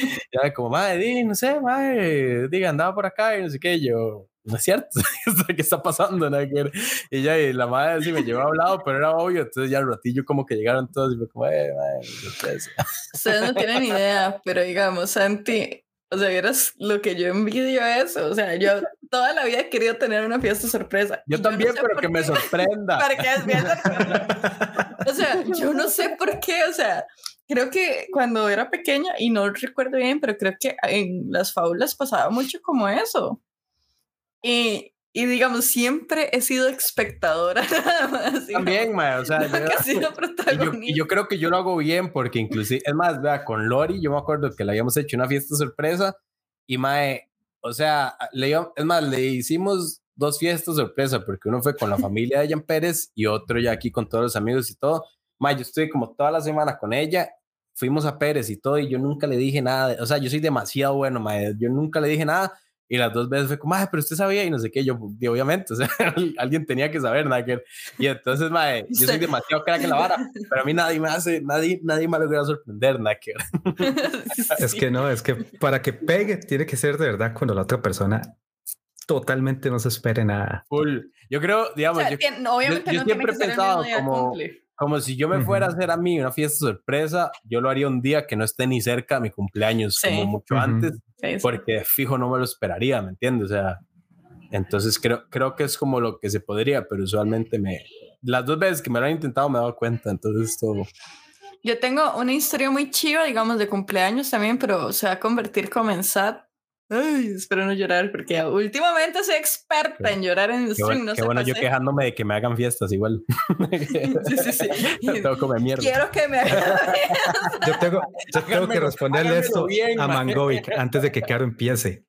como, madre, di, no sé, madre, diga, andaba por acá y no sé qué. Y yo, no es cierto, ¿qué está pasando? Y ya, y la madre sí me llevó a un lado, pero era obvio. Entonces, ya al ratillo como que llegaron todos y fue como, eh, madre, sorpresa". Ustedes no tienen idea, pero digamos, Santi, o sea, vieras lo que yo envidio eso. O sea, yo toda la vida he querido tener una fiesta sorpresa. Yo también, no sé pero que me qué. sorprenda. Para que es bien sorpresa. O sea, yo no sé por qué, o sea, creo que cuando era pequeña, y no recuerdo bien, pero creo que en las fábulas pasaba mucho como eso. Y, y digamos, siempre he sido espectadora nada más. También, mae, o sea, yo- he sido y yo, protagonista. y yo creo que yo lo hago bien porque inclusive, es más, vea, con Lori, yo me acuerdo que le habíamos hecho una fiesta sorpresa y mae, o sea, le, es más, le hicimos dos fiestas sorpresa porque uno fue con la familia de Jan Pérez y otro ya aquí con todos los amigos y todo. Mae, yo estuve como toda la semana con ella, fuimos a Pérez y todo y yo nunca le dije nada, de- o sea, yo soy demasiado bueno, mae, yo nunca le dije nada y las dos veces fue como, ay, pero usted sabía y no sé qué, yo, y obviamente, o sea, alguien tenía que saber, nada que. Y entonces, mae, yo soy Sí. demasiado crack en la vara, pero a mí nadie me hace, nadie, nadie me logra sorprender, nada que ver. Es que no, es que para que pegue tiene que ser de verdad cuando la otra persona totalmente no se espere nada. Full. Yo creo, O digamos, sea, yo- obviamente yo no siempre he que pensado como- cumple. Como si yo me fuera a hacer a mí una fiesta sorpresa, yo lo haría un día que no esté ni cerca de mi cumpleaños, Sí. como mucho Ujú. antes, Sí, sí. porque fijo no me lo esperaría, ¿me entiendes? O sea, entonces creo, creo que es como lo que se podría, pero usualmente me... Las dos veces que me lo han intentado me he dado cuenta, entonces todo... Yo tengo una historia muy chiva, digamos, de cumpleaños también, pero se va a convertir como en sad. Ay, espero no llorar, porque últimamente soy experta en llorar en el stream. bueno, no qué sé bueno yo quejándome de que me hagan fiestas igual. Sí, sí, sí. Tengo como mierda. Quiero que me hagan. Yo tengo, yo tengo que responderle esto bien, a. Mangovic antes de que Caro empiece.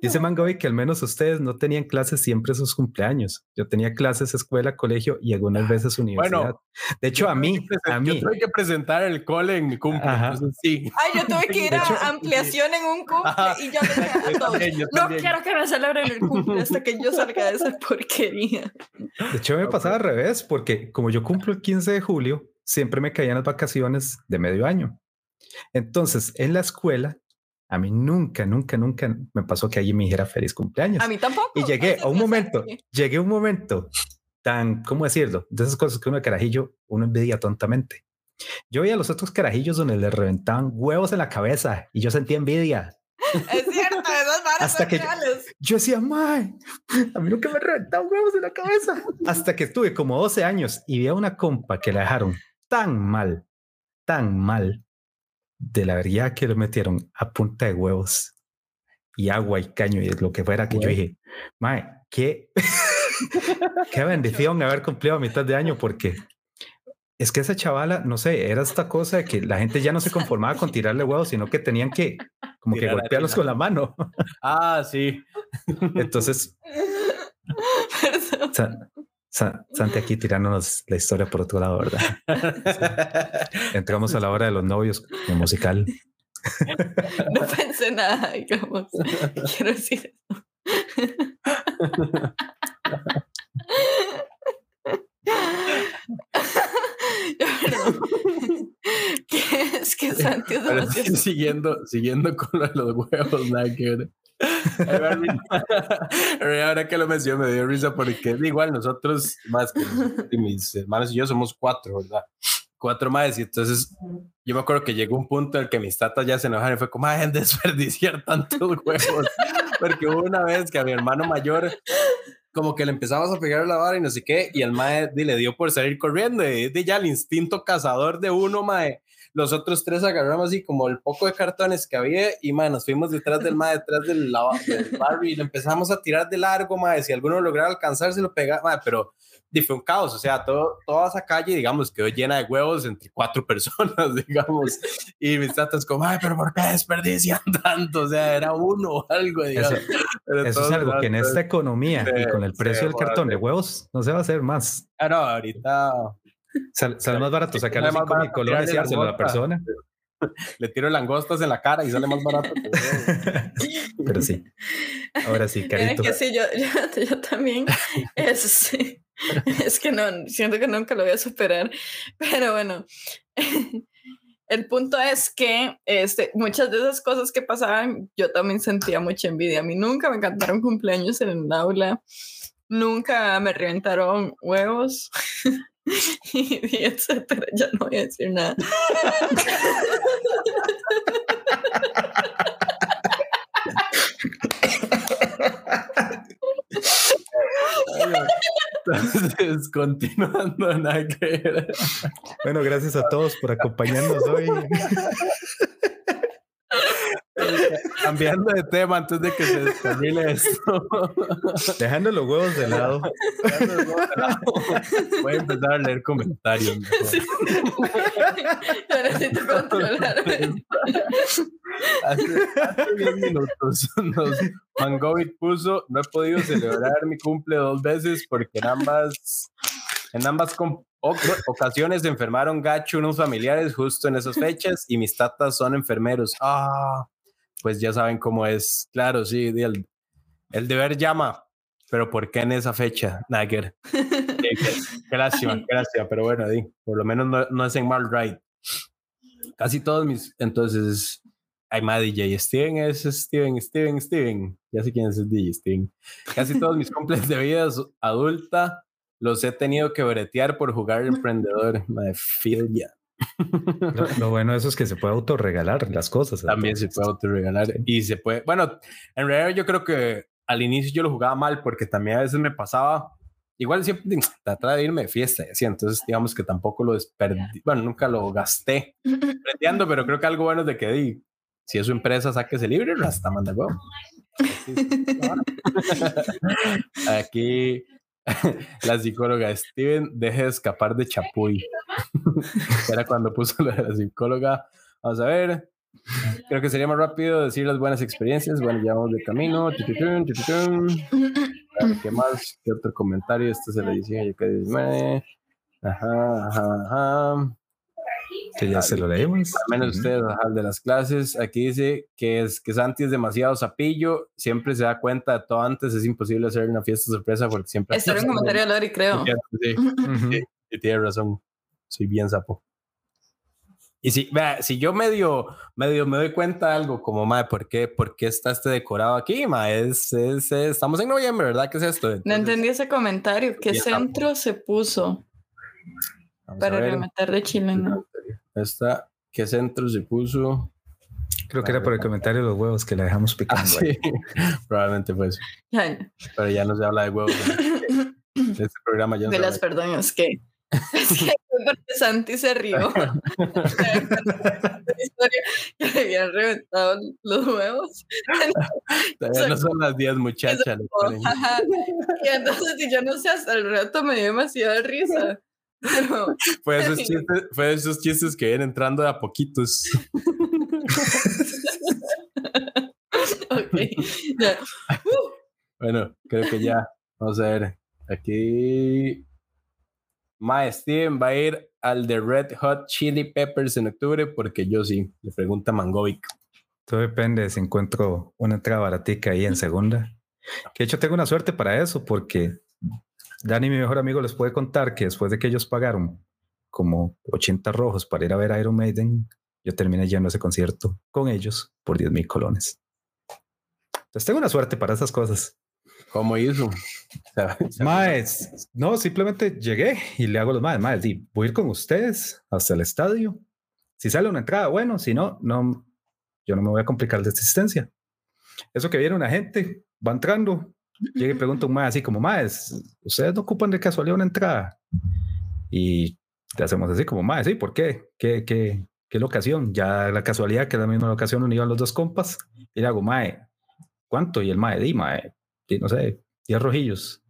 Dice Mangovic que al menos ustedes no tenían clases siempre sus cumpleaños. Yo tenía clases, escuela, colegio y algunas veces universidad. de hecho, Yo a mí, a Yo mí, tuve que presentar el cole en mi cumple, Ajá. entonces sí. Ay, yo tuve que ir De hecho- a ampliación en un cumple Ajá. y yo le dije a Yo todos, también, yo no quiero que me celebren el cumple hasta que yo salga de esa porquería. de hecho me pasaba al revés, porque como yo cumplo el 15 de julio, siempre me caían las vacaciones de medio año. Entonces, en la escuela, a mí nunca, nunca, nunca me pasó que alguien me dijera feliz cumpleaños. A mí tampoco. Y llegué a un yo momento, llegué a un momento tan, ¿cómo decirlo? De esas cosas que uno de carajillo, uno envidia tontamente. Yo veía a los otros carajillos donde les reventaban huevos en la cabeza y yo sentía envidia. Es cierto, varas Hasta que- reales. Yo decía, mae, a mí nunca me reventaban huevos en la cabeza. Hasta que tuve como 12 años y vi a una compa que la dejaron tan mal, tan mal, de la verdad que lo metieron a punta de huevos y agua y caño y lo que fuera que yo Güey. dije, mae, qué, qué bendición haber cumplido a mitad de año porque es que esa chavala, no sé, era esta cosa de que la gente ya no se conformaba con tirarle huevos, sino que tenían que como que golpearlos con la mano. Ah, sí. Entonces. Sa- Sa- Santi aquí tirándonos la historia por otro lado, ¿verdad? Entramos a la hora de los novios como musical. No pensé nada, digamos. Quiero decir eso. ¿Qué es que Santi es demasiado siguiendo, siguiendo con lo de los huevos, nada que ver. Ahora que lo menciono, me dio risa porque igual nosotros, más que mis hermanos y yo, somos cuatro, ¿verdad? Cuatro más. Y entonces yo me acuerdo que llegó un punto en el que mis tatas ya se enojaron y fue como, ay, desperdiciar tantos huevos. Porque hubo una vez que a mi hermano mayor como que le empezamos a pegar la vara y no sé qué, y el mae le dio por salir corriendo, y de ya el instinto cazador de uno, mae, los otros tres agarramos así como el poco de cartones que había y man, nos fuimos detrás del ma, detrás del, del barrio y le empezamos a tirar de largo, ma, si alguno lograba alcanzar se lo pegaba, pero fue un caos, o sea, todo, toda esa calle, digamos, quedó llena de huevos entre cuatro personas, digamos, y mis tatas como, ay, pero ¿por qué desperdician tanto? O sea, era uno o algo, digamos. Eso, es algo que en esta economía y con el precio del cartón de huevos no se va a hacer más. Ah, no, ahorita sale más barato sacarle cinco mil colones y a la persona. Le tiro langostas en la cara y sale más barato. Pero sí. Ahora sí, carito. Que sí, yo, yo, también. Es, es que no, siento que nunca lo voy a superar. Pero bueno. El punto es que este, muchas de esas cosas que pasaban, yo también sentía mucha envidia. A mí nunca me encantaron cumpleaños en el aula, nunca me reventaron huevos. y, etcétera. Ya no voy a decir nada. Entonces, continuando, nada Bueno, gracias a todos por acompañarnos hoy. Cambiando de tema antes de que se termine esto. Dejando los huevos de lado. Voy a empezar a leer comentarios. Necesito controlarme. Hace, 10 minutos nos Mangovit puso, no he podido celebrar mi cumple dos veces porque en ambas, en ambas ocasiones se enfermaron gacho unos familiares justo en esas fechas y mis tatas son enfermeros. Ah, pues ya saben cómo es. Claro, sí, el, el deber llama, pero ¿por qué en esa fecha, Nagger? Gracias, gracias, pero bueno, di, por lo menos no, no es en mal right. Casi todos mis, entonces, hay más DJ. Steven es Steven, Steven, Steven. Ya sé quién es el DJ, Steven. Casi todos mis cumples de vida adulta los he tenido que bretear por jugar emprendedor. Me feel ya. Lo, bueno de eso es que se puede autorregalar las cosas. También se puede autorregalar y se puede. Bueno, en realidad yo creo que al inicio yo lo jugaba mal porque también a veces me pasaba. Igual siempre trataba de irme de fiesta y así, entonces digamos que tampoco lo desperdí. Bueno, nunca lo gasté prendiendo, pero creo que algo bueno es de que di, si es su empresa, saque ese libro y hasta manda huevo. Aquí la psicóloga Steven, deje de escapar de Chapuy. Era cuando puso la la psicóloga. Vamos a ver. Creo que sería más rápido decir las buenas experiencias. Bueno, ya vamos de camino. ¿Qué más? ¿Qué otro comentario? Este se yo que Ajá, ajá, ajá. Que ya se lo leímos. Al menos ustedes, de las clases. Aquí dice que es que Santi es demasiado sapillo. Siempre se da cuenta de todo antes. Es imposible hacer una fiesta sorpresa porque siempre. Este era un comentario de Lori, creo. Sí, tiene razón. Soy bien sapo. Y si, vea, si yo medio, medio me doy cuenta de algo como, madre, ¿por qué, ¿por qué está este decorado aquí? Ma? Es, es, estamos en noviembre, ¿verdad? ¿Qué es esto? no entendí ese comentario. ¿Qué centro se puso? para rematar de Chile, ¿no? Esta, ¿qué centro se puso? Creo que era por el comentario de los huevos que la dejamos picando. Ah, sí, probablemente fue eso. Pero ya no se habla de huevos. este programa ya no De las perdón, es que es que porque Santi se rió. que le habían reventado los huevos. Todavía no son las 10 muchachas. Y entonces, si yo no sé, hasta el rato me dio demasiada risa. fue, esos chistes, fue esos chistes que vienen entrando de a poquitos. Bueno, creo que ya. Vamos a ver. Aquí. Ma Steven va a ir al de Red Hot Chili Peppers en octubre porque yo sí. Le pregunta Mangovic. Todo depende si encuentro una entrada baratica ahí en segunda. Que de hecho tengo una suerte para eso porque Dani, mi mejor amigo, les puede contar que después de que ellos pagaron como 80 rojos para ir a ver Iron Maiden, yo terminé yendo a ese concierto con ellos por 10 mil colones. Entonces tengo una suerte para esas cosas. ¿Cómo hizo? Maes, no, simplemente llegué y le hago los maes, maes, voy a ir con ustedes hasta el estadio. Si sale una entrada, bueno, si no, no, yo no me voy a complicar de existencia. Eso que viene una gente, va entrando, llega y pregunta un maes así como, maes, ¿ustedes no ocupan de casualidad una entrada? Y te hacemos así como, maes, ¿sí? ¿Por qué? ¿Qué, qué, qué locación? Ya la casualidad que la misma locación donde iban los dos compas y le hago, mae, ¿cuánto? Y el mae, di, mae, no sé, 10 rojillos.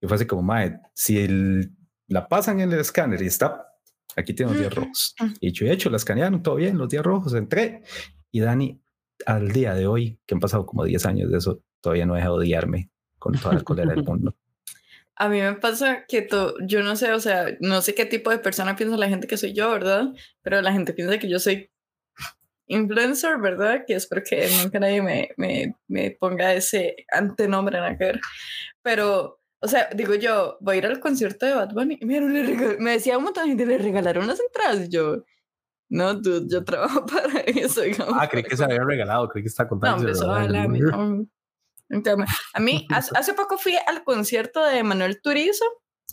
Y fue así como, mae, si el, la pasan en el escáner y está, aquí tengo 10 rojos. Y hecho y hecho, la escanearon, todo bien, los 10 rojos, entré. Y Dani, al día de hoy, que han pasado como 10 años de eso, todavía no deja de odiarme con toda la cólera del mundo. A mí me pasa que to, yo no sé, o sea, no sé qué tipo de persona piensa la gente que soy yo, ¿verdad? Pero la gente piensa que yo soy influencer, ¿verdad? Que espero que nunca nadie me, me, me ponga ese antenombre en aquel. Pero, o sea, digo yo, voy a ir al concierto de Bad Bunny. Me, me decía un montón de gente, le regalaron las entradas. Y yo, no, dude, yo trabajo para eso. Ah, creí que se había regalado, creí que está contando. No, eso vale, a mí, a mí hace, poco fui al concierto de Manuel Turizo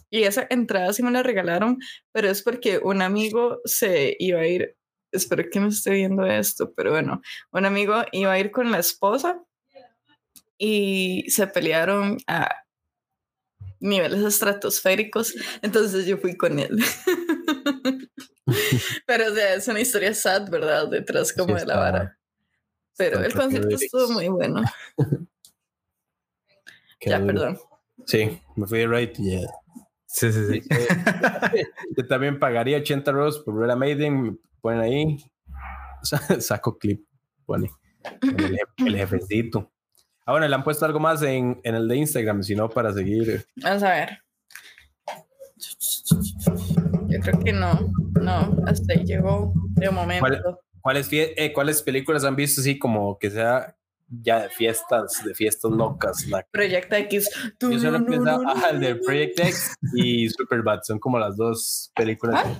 y esa entrada sí me la regalaron, pero es porque un amigo se iba a ir espero que no esté viendo esto, pero bueno, un amigo iba a ir con la esposa y se pelearon a niveles estratosféricos, entonces yo fui con él. pero o sea, es una historia sad, ¿verdad? Detrás como de la vara. Pero el concierto estuvo muy bueno. ya, perdón. Sí, me fui de right, yeah. Sí, sí, sí. Yo también pagaría 80 euros por ver a Maiden, ponen ahí, saco clip, pone el, el, jefecito. Ah, bueno, le han puesto algo más en, en el de Instagram, si no, para seguir. Vamos a ver. Yo creo que no, no, hasta ahí llegó de momento. ¿Cuáles, eh, ¿Cuáles películas han visto así como que sea ya de fiestas, de fiestas locas. La... Project X. Yo solo no, no, no, el de Project X y Superbad, son como las dos películas. ¿Ah?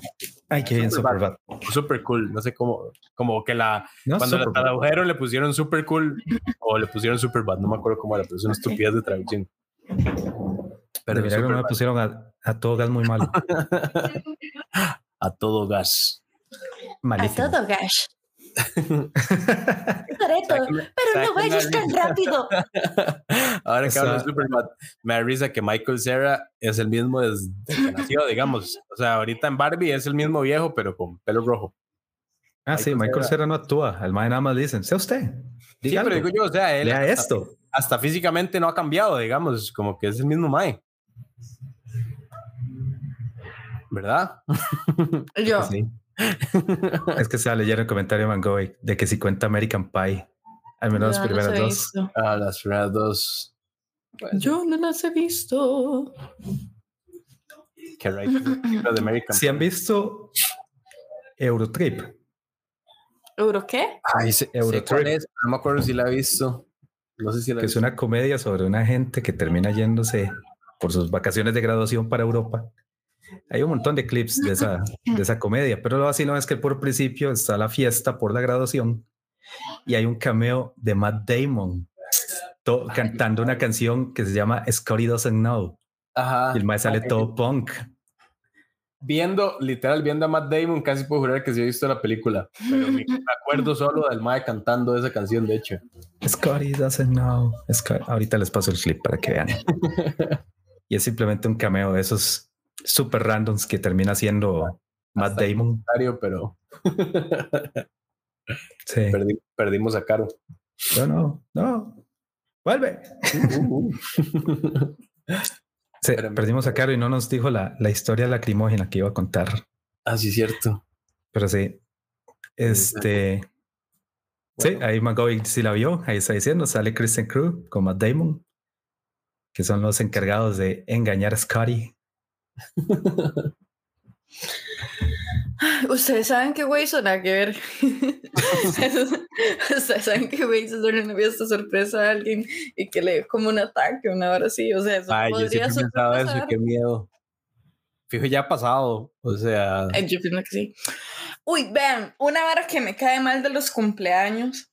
Ay, qué bien, Superbad. Super cool, no sé cómo, como que la, cuando la tradujeron le pusieron super cool o le pusieron Superbad, no me acuerdo cómo era, pero es una estupidez de traducción. Pero mira no me pusieron a, a, todo gas muy malo. a todo gas. Malísimo. A todo gas. pero no vayas tan rápido. Ahora que hablo de Superman, me da risa que Michael Cera es el mismo desde que nació, digamos. O sea, ahorita en Barbie es el mismo viejo, pero con pelo rojo. Ah, sí, Michael Cera no actúa. Al mae nada más dicen, sea usted. Sí, pero digo yo, o sea, él. Lea esto. Hasta físicamente no ha cambiado, digamos, como que es el mismo mae. ¿Verdad? Yo. Sí. Es que se va a leer el comentario de de que si cuenta American Pie, al menos las primeras dos. Ah, las primeras dos. Yo no las he visto. Si han visto Eurotrip. ¿Euro qué? Ay, Eurotrip. no me acuerdo si la he visto. No sé si la que es una comedia sobre una gente que termina yéndose por sus vacaciones de graduación para Europa hay un montón de clips de esa, de esa comedia, pero lo así no es que por principio está la fiesta por la graduación y hay un cameo de Matt Damon cantando una canción que se llama Scotty Doesn't Know. Ajá. Y el más sale todo punk. Viendo, literal, viendo a Matt Damon, casi puedo jurar que sí he visto la película, pero me acuerdo solo del Mae cantando esa canción, de hecho. Scotty Doesn't Know. Ahorita les paso el clip para que vean. y es simplemente un cameo de esos super randoms que termina siendo Matt Damon. Pero sí. perdimos a Caro. No, no, no. Vuelve. Uh, uh. perdimos a Caro y no nos dijo la, la historia lacrimógena que iba a contar. Ah, sí, cierto. Pero sí. Este. Sí, ahí McGowan sí la vio. Ahí está diciendo, sale Kristen Crew con Matt Damon, que son los encargados de engañar a Scotty Ustedes saben que güey nada que ver. Ustedes saben que güey es una fiesta sorpresa a alguien y que le como un ataque, una hora así. O sea, eso Ay, podría yo pensado eso, qué miedo. Fijo, ya ha pasado. O sea. yo pienso que sí. Uy, vean, una vara que me cae mal de los cumpleaños.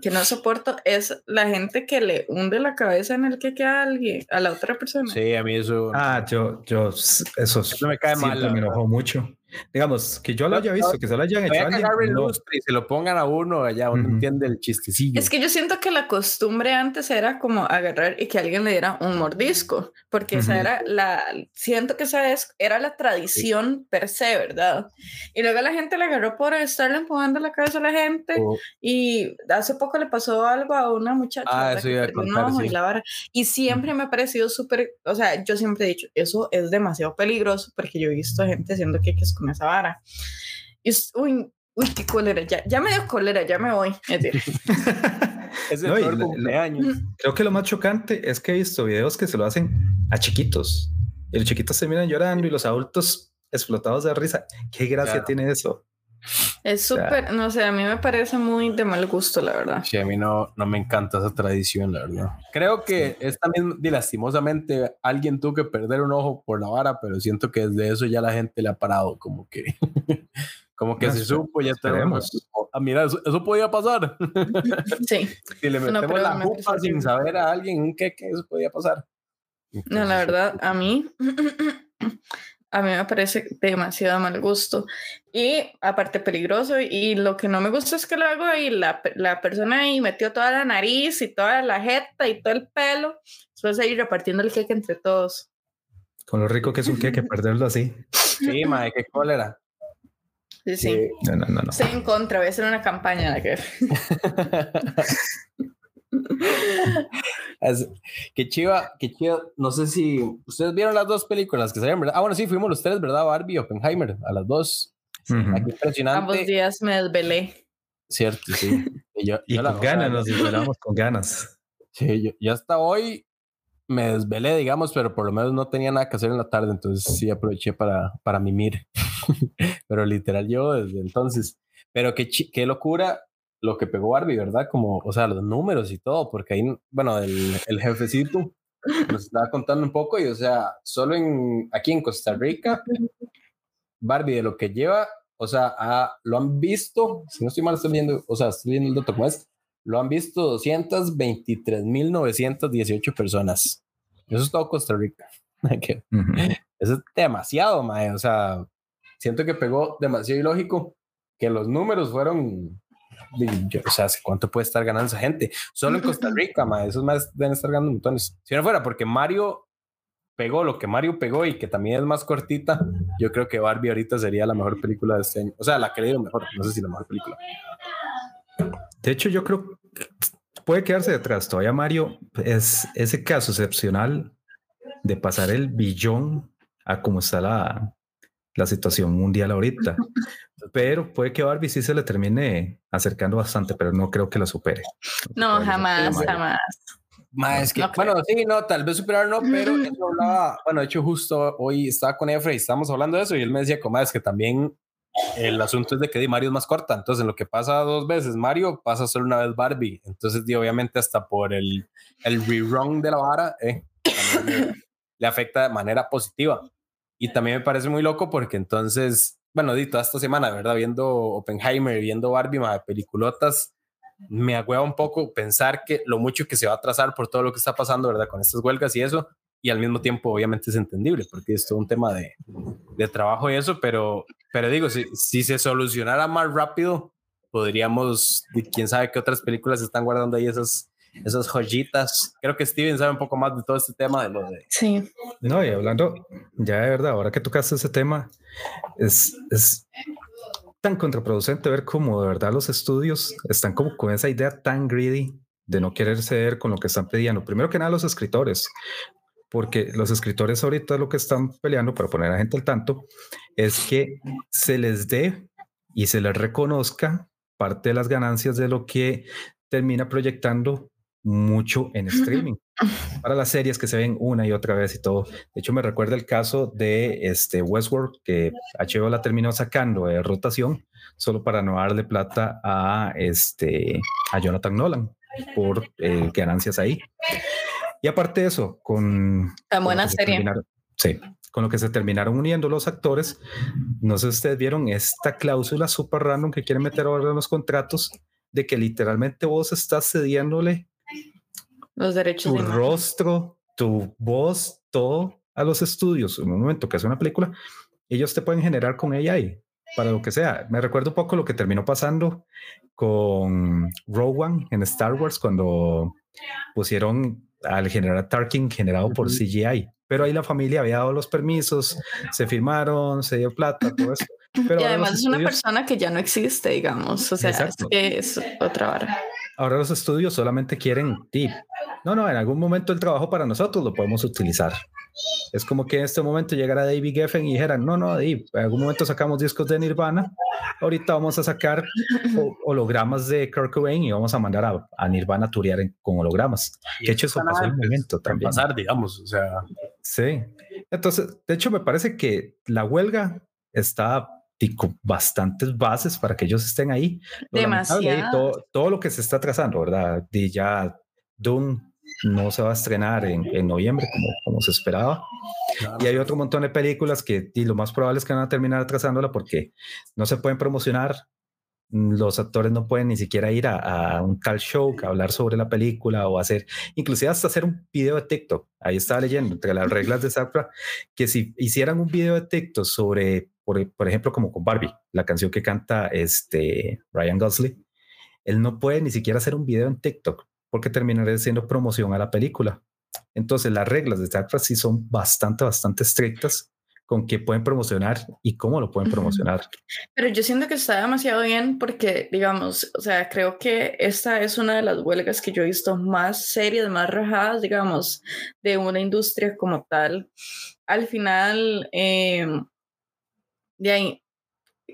Que no soporto es la gente que le hunde la cabeza en el que queda a alguien, a la otra persona. Sí, a mí eso. Ah, yo, yo, eso, no me cae mal. Me enojó mucho. Digamos, que yo lo haya visto, que se lo hayan hecho a alguien. No. Y se lo pongan a uno allá, uno entiende el chistecillo. Es que yo siento que la costumbre antes era como agarrar y que alguien le diera un mordisco, porque esa era la, siento que esa es, era la tradición per se, ¿verdad? Y luego la gente le agarró por estarle empujando la cabeza a la gente oh. y hace poco le pasó algo a una muchacha ah, eso iba a contar, sí. y, la y siempre me ha parecido súper, o sea, yo siempre he dicho, eso es demasiado peligroso porque yo he visto gente haciendo que es esa vara. Y uy, uy, qué cólera, ya, ya me dio cólera, ya me voy. Es el no, cumpleaños. creo que lo más chocante es que he visto videos que se lo hacen a chiquitos. Y los chiquitos se miran llorando y los adultos explotados de risa. ¿Qué gracia tiene eso? Es súper, no sé, a mí me parece muy de mal gusto, la verdad. Sí, a mí no, no me encanta esa tradición, la verdad. Creo que es también, lastimosamente, alguien tuvo que perder un ojo por la vara, pero siento que desde eso ya la gente le ha parado, como que, como que se supo, ya tenemos. Ah, mira, eso, podía pasar. Sí. si le metemos la jupa sin saber a alguien qué, qué eso podía pasar. no, la verdad, a mí a mí me parece demasiado mal gusto y aparte peligroso y lo que no me gusta es que lo hago y la, la persona ahí metió toda la nariz y toda la jeta y todo el pelo, después ahí repartiendo el queque entre todos. Con lo rico que es un queque, perderlo así. Sí, madre, qué cólera. Sí, sí. No, no, no, no. Estoy en contra, voy a hacer una campaña de que... qué chiva, qué chiva. No sé si ustedes vieron las dos películas que salieron, ¿verdad? Ah, bueno, sí, fuimos los tres, ¿verdad? Barbie y Oppenheimer, a las dos. impresionante. Ambos días me desvelé. Cierto, sí. Y, yo, con ganas, nos desvelamos con ganas. Sí, yo, yo hasta hoy me desvelé, digamos, pero por lo menos no tenía nada que hacer en la tarde, entonces sí aproveché para, para mimir. pero literal yo desde entonces. Pero qué, qué locura lo que pegó Barbie, ¿verdad? Como, o sea, los números y todo, porque ahí, bueno, el, el jefecito nos estaba contando un poco y, o sea, solo en, aquí en Costa Rica, Barbie de lo que lleva, o sea, lo han visto, si no estoy mal, estoy viendo, o sea, estoy viendo el dato como es, lo han visto 223.918 personas. Eso es todo Costa Rica. Eso es demasiado, mae. O sea, siento que pegó demasiado ilógico que los números fueron o sea, ¿cuánto puede estar ganando esa gente? Solo en Costa Rica, ma, esos más deben estar ganando montones. Si no fuera porque Mario pegó lo que Mario pegó y que también es más cortita, yo creo que Barbie ahorita sería la mejor película de este año. O sea, la que le dieron mejor, no sé si la mejor película. De hecho, yo creo que puede quedarse detrás. Todavía Mario es ese caso excepcional de pasar el billón a cómo está la, la situación mundial ahorita. Pero puede que Barbie sí se le termine acercando bastante, pero no creo que lo supere. No, jamás, jamás. Más que, bueno, sí, no, tal vez superar no, pero eso hablaba, bueno, de hecho justo hoy estaba con Efra y estábamos hablando de eso y él me decía, como es que también el asunto es de que Mario es más corta, entonces en lo que pasa dos veces Mario pasa solo una vez Barbie, entonces di, obviamente hasta por el, el rerun de la vara, eh, le afecta de manera positiva. Y también me parece muy loco porque entonces, bueno, di toda esta semana, ¿verdad? Viendo Oppenheimer, viendo Barbie, de peliculotas, me agüeva un poco pensar que lo mucho que se va a atrasar por todo lo que está pasando, ¿verdad? Con estas huelgas y eso, y al mismo tiempo obviamente es entendible porque es todo un tema de, de trabajo y eso, pero, pero digo, si, si se solucionara más rápido, podríamos, quién sabe qué otras películas están guardando ahí esas esas joyitas. Creo que Steven sabe un poco más de todo este tema de lo de... Sí. No, y hablando, ya de verdad, ahora que tocaste ese tema, es, es tan contraproducente ver cómo de verdad los estudios están como con esa idea tan greedy de no querer ceder con lo que están pidiendo. Primero que nada, los escritores, porque los escritores ahorita lo que están peleando, para poner a gente al tanto, es que se les dé y se les reconozca parte de las ganancias de lo que termina proyectando mucho en streaming para las series que se ven una y otra vez y todo. De hecho, me recuerda el caso de este Westworld que HBO la terminó sacando de rotación solo para no darle plata a este a Jonathan Nolan por eh, ganancias ahí. Y aparte de eso, con la buena serie. Sí, con lo que se terminaron uniendo los actores. No sé si ustedes vieron esta cláusula super random que quieren meter ahora en los contratos de que literalmente vos estás cediéndole los derechos tu rostro, tu voz, todo a los estudios. En un momento que hace una película, ellos te pueden generar con AI para lo que sea. Me recuerdo un poco lo que terminó pasando con Rogue One en Star Wars cuando pusieron al general Tarkin generado por CGI. Pero ahí la familia había dado los permisos, se firmaron, se dio plata, todo eso. Pero y además es una persona que ya no existe, digamos. O sea, es, otra vara. Ahora los estudios solamente quieren tip. No, no, en algún momento el trabajo para nosotros lo podemos utilizar. Es como que en este momento llegara David Geffen y dijera, no, no, Dave, en algún momento sacamos discos de Nirvana, ahorita vamos a sacar hologramas de Kurt Cobain y vamos a mandar a, Nirvana a turear con hologramas. De hecho, eso pasó en un momento también. Pasar, digamos, o sea. Sí. Entonces, de hecho, me parece que la huelga está con bastantes bases para que ellos estén ahí. Demasiado. Todo, todo, lo que se está trazando, ¿verdad? Y ya Doom no se va a estrenar en, en noviembre como, como se esperaba. Y hay otro montón de películas que y lo más probable es que van a terminar atrasándola porque no se pueden promocionar. Los actores no pueden ni siquiera ir a, un tal show que hablar sobre la película o hacer, inclusive hasta hacer un video de TikTok. Ahí estaba leyendo entre las reglas de Zapra que si hicieran un video de TikTok sobre, por, por ejemplo, como con Barbie, la canción que canta este Ryan Gosling, él no puede ni siquiera hacer un video en TikTok porque terminaré siendo promoción a la película. Entonces las reglas de Star sí son bastante, bastante estrictas con qué pueden promocionar y cómo lo pueden promocionar. Pero yo siento que está demasiado bien porque, digamos, o sea, creo que esta es una de las huelgas que yo he visto más serias, más rajadas, digamos, de una industria como tal. Al final, em, de ahí,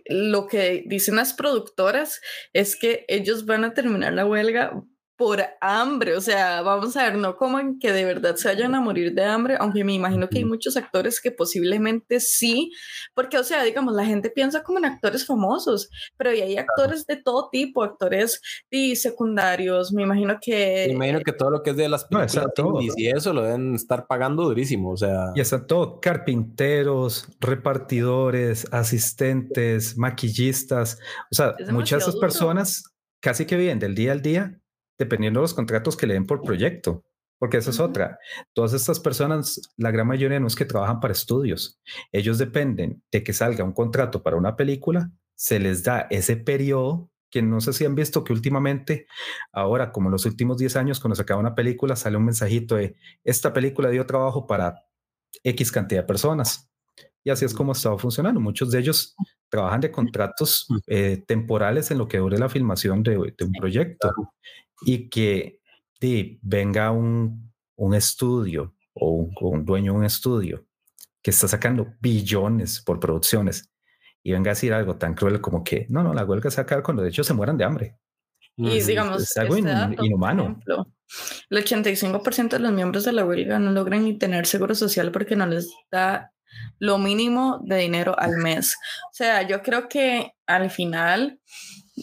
lo que dicen las productoras es que ellos van a terminar la huelga por hambre, o sea, vamos a ver, no como en que de verdad se vayan a morir de hambre, aunque me imagino que hay muchos actores que posiblemente sí, porque, o sea, digamos, la gente piensa como en actores famosos, pero hay actores de todo tipo, actores y secundarios, me imagino que... Me imagino que todo lo que es de las películas y eso lo deben estar pagando durísimo, o sea... Y hasta todo, carpinteros, repartidores, asistentes, maquillistas, o sea, muchas de esas personas casi que viven del día al día dependiendo de los contratos que le den por proyecto. Porque esa es otra. Todas estas personas, la gran mayoría no es que trabajan para estudios. Ellos dependen de que salga un contrato para una película, se les da ese periodo que no sé si han visto que últimamente, ahora como en los últimos 10 años, cuando se acaba una película, sale un mensajito de esta película dio trabajo para X cantidad de personas. Y así es como ha estado funcionando. Muchos de ellos trabajan de contratos eh, temporales en lo que dure la filmación de, de un proyecto y que venga un, un estudio o un, dueño de un estudio que está sacando billones por producciones y venga a decir algo tan cruel como que no, no, la huelga se va cuando de hecho se mueran de hambre. Y digamos, es algo este inhumano. el 85% de los miembros de la huelga no logran ni tener seguro social porque no les da lo mínimo de dinero al mes. O sea, yo creo que al final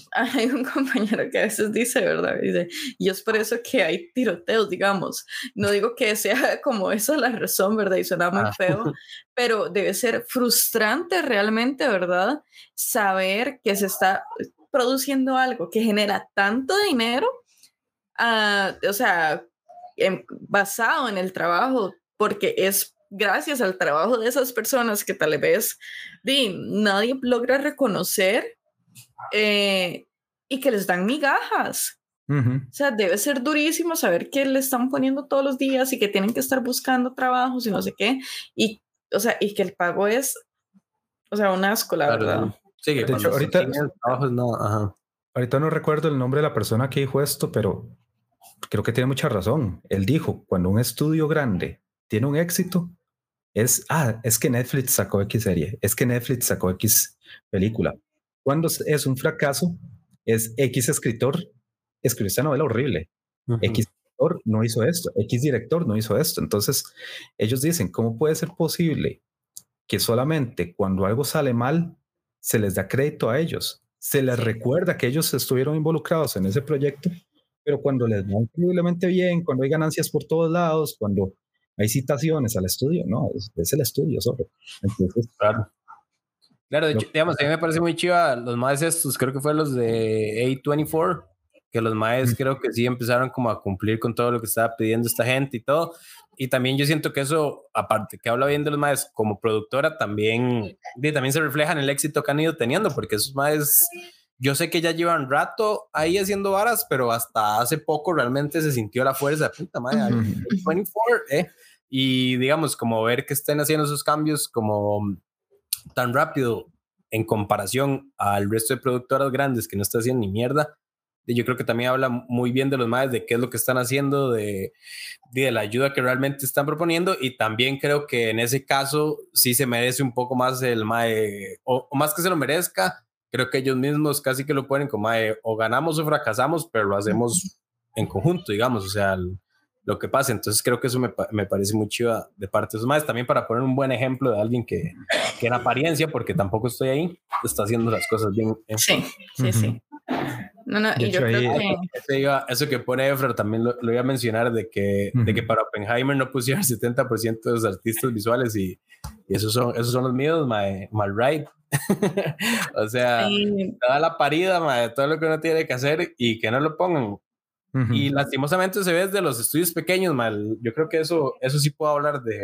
hay un compañero que a veces dice, ¿verdad? Dice, y es por eso que hay tiroteos, digamos. No digo que sea como esa la razón, ¿verdad? Y suena muy feo, pero debe ser frustrante realmente, ¿verdad? Saber que se está produciendo algo que genera tanto dinero, uh, o sea, basado en el trabajo, porque es gracias al trabajo de esas personas que tal vez nadie logra reconocer eh, y que les dan migajas. O sea, debe ser durísimo saber que le están poniendo todos los días y que tienen que estar buscando trabajos y no sé qué. Y, o sea, y que el pago es, o sea, un asco, la verdad. Sí, de hecho, ahorita, no, ahorita no recuerdo el nombre de la persona que dijo esto, pero creo que tiene mucha razón. Él dijo, cuando un estudio grande tiene un éxito, es, ah, es que Netflix sacó X serie, es que Netflix sacó X película. Cuando es un fracaso, es X escritor escribió esta novela horrible. X escritor no hizo esto, X director no hizo esto. Entonces, ellos dicen, ¿cómo puede ser posible que solamente cuando algo sale mal se les da crédito a ellos? Se les recuerda que ellos estuvieron involucrados en ese proyecto, pero cuando les va increíblemente bien, cuando hay ganancias por todos lados, cuando hay citaciones al estudio, no, es, el estudio solo. Entonces, claro. Claro, de hecho, digamos, a mí me parece muy chiva los más estos, creo que fueron los de A24, que los maes creo que sí empezaron como a cumplir con todo lo que estaba pidiendo esta gente y todo. Y también yo siento que eso, aparte que habla bien de los maes como productora, también, también se refleja en el éxito que han ido teniendo, porque esos maes, yo sé que ya llevan rato ahí haciendo varas, pero hasta hace poco realmente se sintió la fuerza, puta madre, 24, ¿eh? Y digamos, como ver que estén haciendo esos cambios como tan rápido en comparación al resto de productoras grandes que no están haciendo ni mierda, yo creo que también habla muy bien de los maes, de qué es lo que están haciendo, de, de la ayuda que realmente están proponiendo y también creo que en ese caso sí se merece un poco más el mae, o, más que se lo merezca, creo que ellos mismos casi que lo ponen como mae, o ganamos o fracasamos, pero lo hacemos en conjunto, digamos, o sea, lo que pasa. Entonces creo que eso me, me parece muy chiva de parte de esos maes, también para poner un buen ejemplo de alguien que, que en apariencia, porque tampoco estoy ahí, está haciendo las cosas bien. ¿eh? Sí, sí, sí. No, no, y yo creo que... Eso, que pone Efra también lo, iba a mencionar de que, de que para Oppenheimer no pusieron el 70% de los artistas visuales y, y, esos, son, esos son los míos, my, my right. o sea, toda la parida, de todo lo que uno tiene que hacer y que no lo pongan. Y lastimosamente se ve desde los estudios pequeños, mal. Yo creo que eso, eso sí puedo hablar de,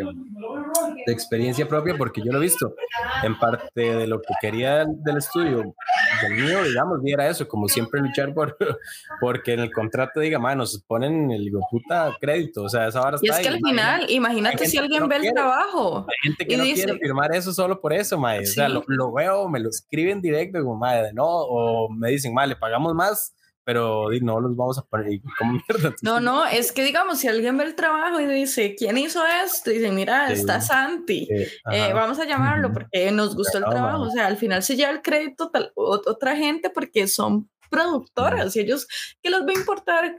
de experiencia propia porque yo lo he visto. En parte de lo que quería del, estudio, del mío, digamos, era eso, como siempre luchar por, porque en el contrato diga, man, nos ponen el puta crédito, o sea, esa hora Y es que al final, imagínate si alguien ve el trabajo. Hay gente que no quiere firmar eso solo por eso, mae. O sea, lo, lo, veo, me lo escriben directo, como, madre, no, o me dicen, mae, le pagamos más pero no los vamos a poner como mierda. No, no, es que digamos, si alguien ve el trabajo y dice, ¿quién hizo esto? Y dice, mira, está Santi, eh, vamos a llamarlo porque nos gustó el trabajo. O sea, al final se lleva el crédito tal, otra gente porque son productoras y ellos, ¿qué les va a importar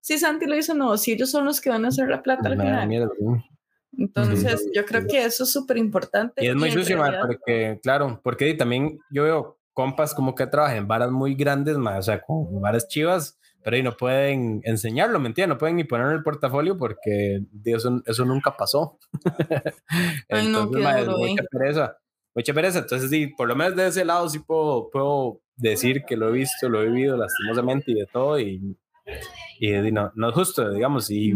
si Santi lo hizo o no? Si ellos son los que van a hacer la plata al final. Entonces, yo creo que eso es súper importante. Y es muy sucio, porque, claro, porque también yo veo compas como que trabajan en varas muy grandes, o sea, con varas chivas, pero ahí no pueden enseñarlo, ¿me entiendes? No pueden ni ponerlo en el portafolio porque eso, eso nunca pasó. Entonces, no, mucha pereza, mucha pereza. Entonces, sí, por lo menos de ese lado sí puedo, puedo decir que lo he visto, lo he vivido lastimosamente y de todo, y y no, no es justo, digamos, y,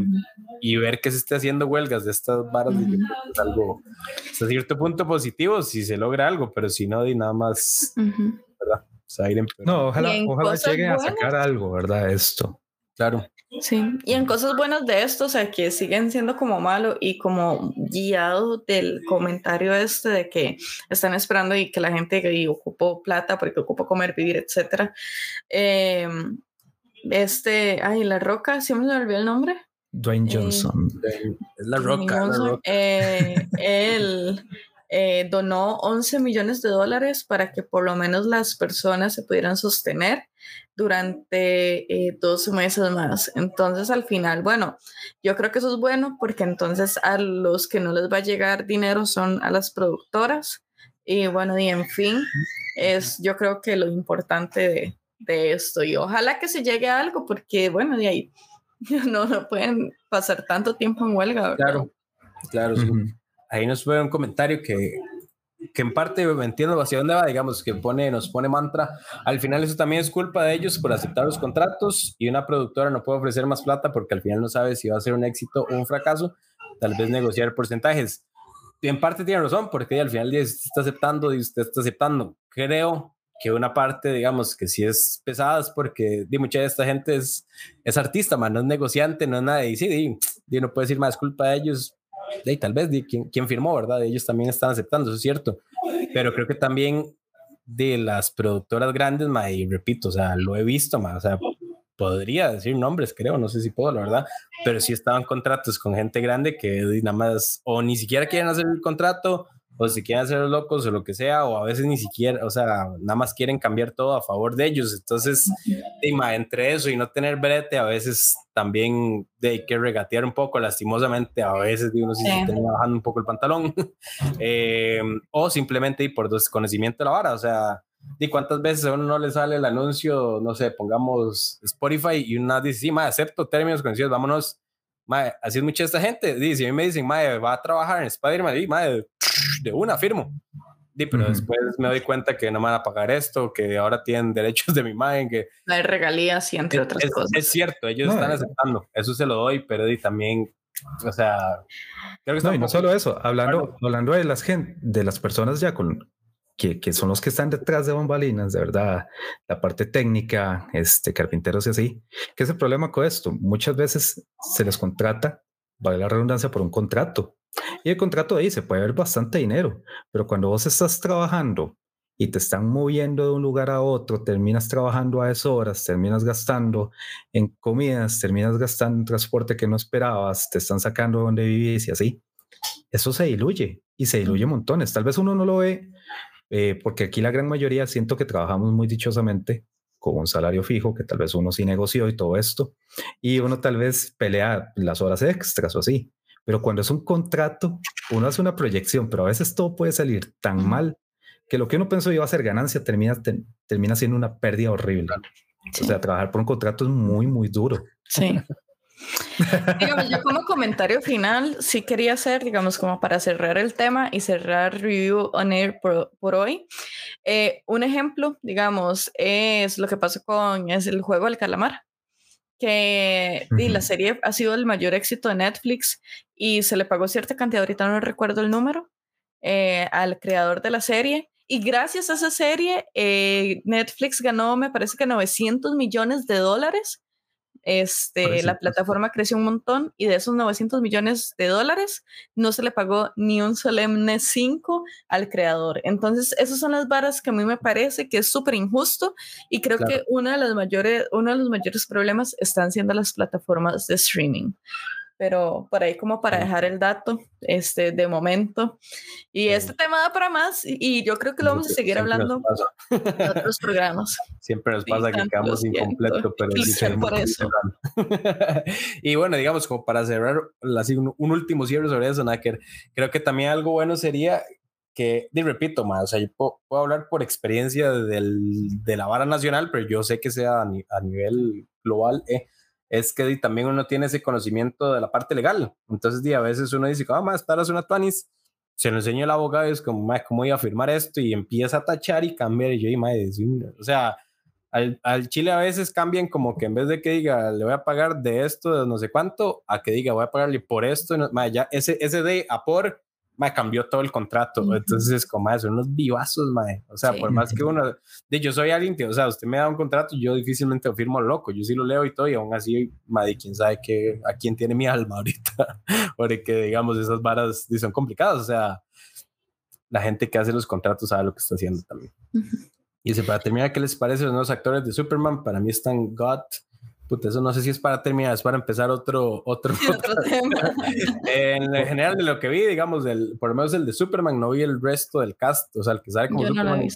y, ver que se esté haciendo huelgas de estas varas es algo, hasta cierto punto positivo si se logra algo, pero si no, di nada más, ¿verdad? no, ojalá, ojalá lleguen a sacar algo, ¿verdad? Esto. Claro. Sí, y en cosas buenas de esto, o sea, que siguen siendo como malo y como guiado del comentario este de que están esperando y que la gente que ocupó plata porque ocupó comer, vivir, etcétera. Eh, este, ay, La Roca, siempre me olvidó el nombre. Dwayne eh, Johnson. es La Roca. Eh, él eh, donó 11 millones de dólares para que por lo menos las personas se pudieran sostener durante 12 meses más. Entonces, al final, bueno, yo creo que eso es bueno porque entonces a los que no les va a llegar dinero son a las productoras. Y bueno, y en fin, es yo creo que lo importante de, de esto y ojalá que se llegue a algo porque bueno, de ahí no, no pueden pasar tanto tiempo en huelga. Claro, claro. Ahí nos fue un comentario que, que en parte me entiendo hacia dónde va, digamos, que pone, nos pone mantra. Al final eso también es culpa de ellos por aceptar los contratos y una productora no puede ofrecer más plata porque al final no sabe si va a ser un éxito o un fracaso. Tal vez negociar porcentajes. Y en parte tiene razón porque al final usted está aceptando y usted está aceptando. Creo que una parte, digamos, que sí es pesada es porque di, mucha de esta gente es, es artista, man, no es negociante, no es nada. Y sí, di, no puede decir más culpa de ellos. Y tal vez di, quien, quien firmó, ¿verdad? Ellos también están aceptando, eso es cierto. Pero creo que también de las productoras grandes, ma, y repito, o sea, lo he visto, ma, o sea, podría decir nombres, creo, no sé si puedo, la verdad, pero sí estaban contratos con gente grande que nada más o ni siquiera quieren hacer el contrato o si quieren hacer locos o lo que sea, o a veces ni siquiera, o sea, nada más quieren cambiar todo a favor de ellos. Entonces, entre eso y no tener brete, a veces también hay que regatear un poco, lastimosamente, a veces uno sí, se termina bajando un poco el pantalón, eh, o simplemente por desconocimiento de la vara, o sea, ¿y cuántas veces a uno no le sale el anuncio, no sé, pongamos Spotify y una dice, sí, ma, acepto términos conocidos, vámonos así es mucha esta gente. Dice, a mí me dicen, mae, va a trabajar en Spider-Man, y mae, de una firmo. pero después me doy cuenta que no me van a pagar esto, que ahora tienen derechos de mi imagen, que... Hay regalías y entre otras cosas. Es cierto, ellos están aceptando, eso se lo doy, pero y también, o sea... Creo que no, y no solo eso, hablando, hablando de las gente, de las personas ya con, que, que, son los que están detrás de bambalinas, de verdad, la parte técnica, este, carpinteros y así, ¿qué es el problema con esto? Muchas veces se les contrata, vale la redundancia, por un contrato y el contrato ahí se puede ver bastante dinero, pero cuando vos estás trabajando y te están moviendo de un lugar a otro, terminas trabajando a deshoras, terminas gastando en comidas, terminas gastando en transporte que no esperabas, te están sacando donde vivís y así. Eso se diluye y se diluye montones. Tal vez uno no lo ve eh, porque aquí la gran mayoría siento que trabajamos muy dichosamente con un salario fijo, que tal vez uno sí negoció y todo esto, y uno tal vez pelea las horas extras o así. Pero cuando es un contrato, uno hace una proyección, pero a veces todo puede salir tan mal que lo que uno pensó iba a ser ganancia termina, termina siendo una pérdida horrible. O sea, trabajar por un contrato es muy, muy duro. Sí. digamos, yo como comentario final, sí quería hacer, digamos, como para cerrar el tema y cerrar Review on Air por, hoy. Eh, un ejemplo, digamos, es lo que pasó con es el juego del calamar que la serie ha sido el mayor éxito de Netflix y se le pagó cierta cantidad, ahorita no recuerdo el número, eh, al creador de la serie. Y gracias a esa serie, eh, Netflix ganó, me parece que 900 millones de dólares este, la plataforma creció un montón y de esos 900 millones de dólares no se le pagó ni un solemne 5 al creador. Entonces, esas son las varas que a mí me parece que es súper injusto y creo que uno de, los mayores, uno de los mayores problemas están siendo las plataformas de streaming pero por ahí como para dejar el dato este, de momento. Y este tema da para más y yo creo que lo vamos a seguir hablando en otros programas. Siempre nos pasa que quedamos incompletos, pero por eso. y bueno, digamos, como para cerrar así, un, último cierre sobre eso, Naker, creo que también algo bueno sería que, y repito, más, o sea, yo puedo, hablar por experiencia del, de la vara nacional, pero yo sé que sea a, nivel global, eh, es que también uno tiene ese conocimiento de la parte legal. Entonces, a veces uno dice, vamos a estar a una tuanis, se lo enseña el abogado y es como, ¿cómo voy a firmar esto? Y empieza a tachar y cambiar. Y yo, y madre, o sea, al, al, Chile a veces cambian como que en vez de que diga, le voy a pagar de esto, de no sé cuánto, a que diga, voy a pagarle por esto, no, ya ese, ese de a por me cambió todo el contrato. Entonces, como, son unos vivazos, mae. O sea, por más que uno, de yo soy alguien que, o sea, usted me da un contrato, yo difícilmente lo firmo loco. Yo sí lo leo y todo, y aún así, madre, quién sabe que, a quién tiene mi alma ahorita. Porque, digamos, esas varas son complicadas. O sea, la gente que hace los contratos sabe lo que está haciendo también. Y dice, para terminar, ¿qué les parece los nuevos actores de Superman? Para mí están God, eso no sé si es para terminar, es para empezar otro, otro, tema. en general, de lo que vi, digamos, del, por lo menos el de Superman, no vi el resto del cast, o sea, el que sale como Superman.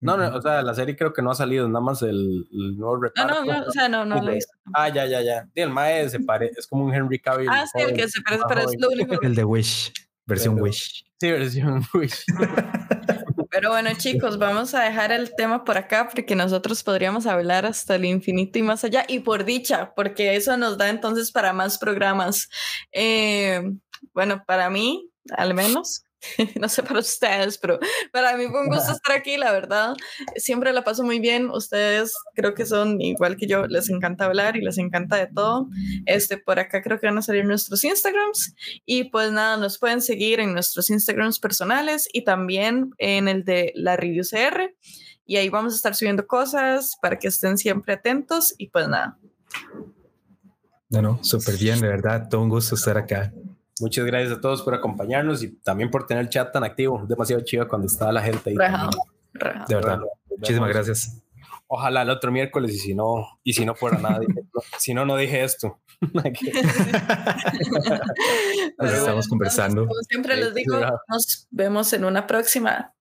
No, no, o sea, la serie creo que no ha salido, nada más el, nuevo reparto. Ah, no, no, o sea, no, no lo he visto. Ah, ya, ya, ya. el Mae se parece, es como un Henry Cavill. Ah, sí, el que se parece, pero es lo único. El de Wish, versión Wish. Sí, versión Wish. Pero bueno, chicos, vamos a dejar el tema por acá porque nosotros podríamos hablar hasta el infinito y más allá. Y por dicha, porque eso nos da entonces para más programas. Eh, bueno, para mí, al menos, no sé para ustedes, pero para mí fue un gusto estar aquí, la verdad. Siempre la paso muy bien. Ustedes creo que son igual que yo, les encanta hablar y les encanta de todo. Este, por acá creo que van a salir nuestros Instagrams y pues nada, nos pueden seguir en nuestros Instagrams personales y también en el de la Review CR. Y ahí vamos a estar subiendo cosas para que estén siempre atentos y pues nada. No, no, súper bien, de verdad, todo un gusto estar acá. Muchas gracias a todos por acompañarnos y también por tener el chat tan activo. Demasiado chido cuando estaba la gente ahí. De verdad. Muchísimas gracias. Ojalá el otro miércoles y si no, y si no fuera nada, si no, no dije esto. estamos conversando. como siempre les digo, nos vemos en una próxima.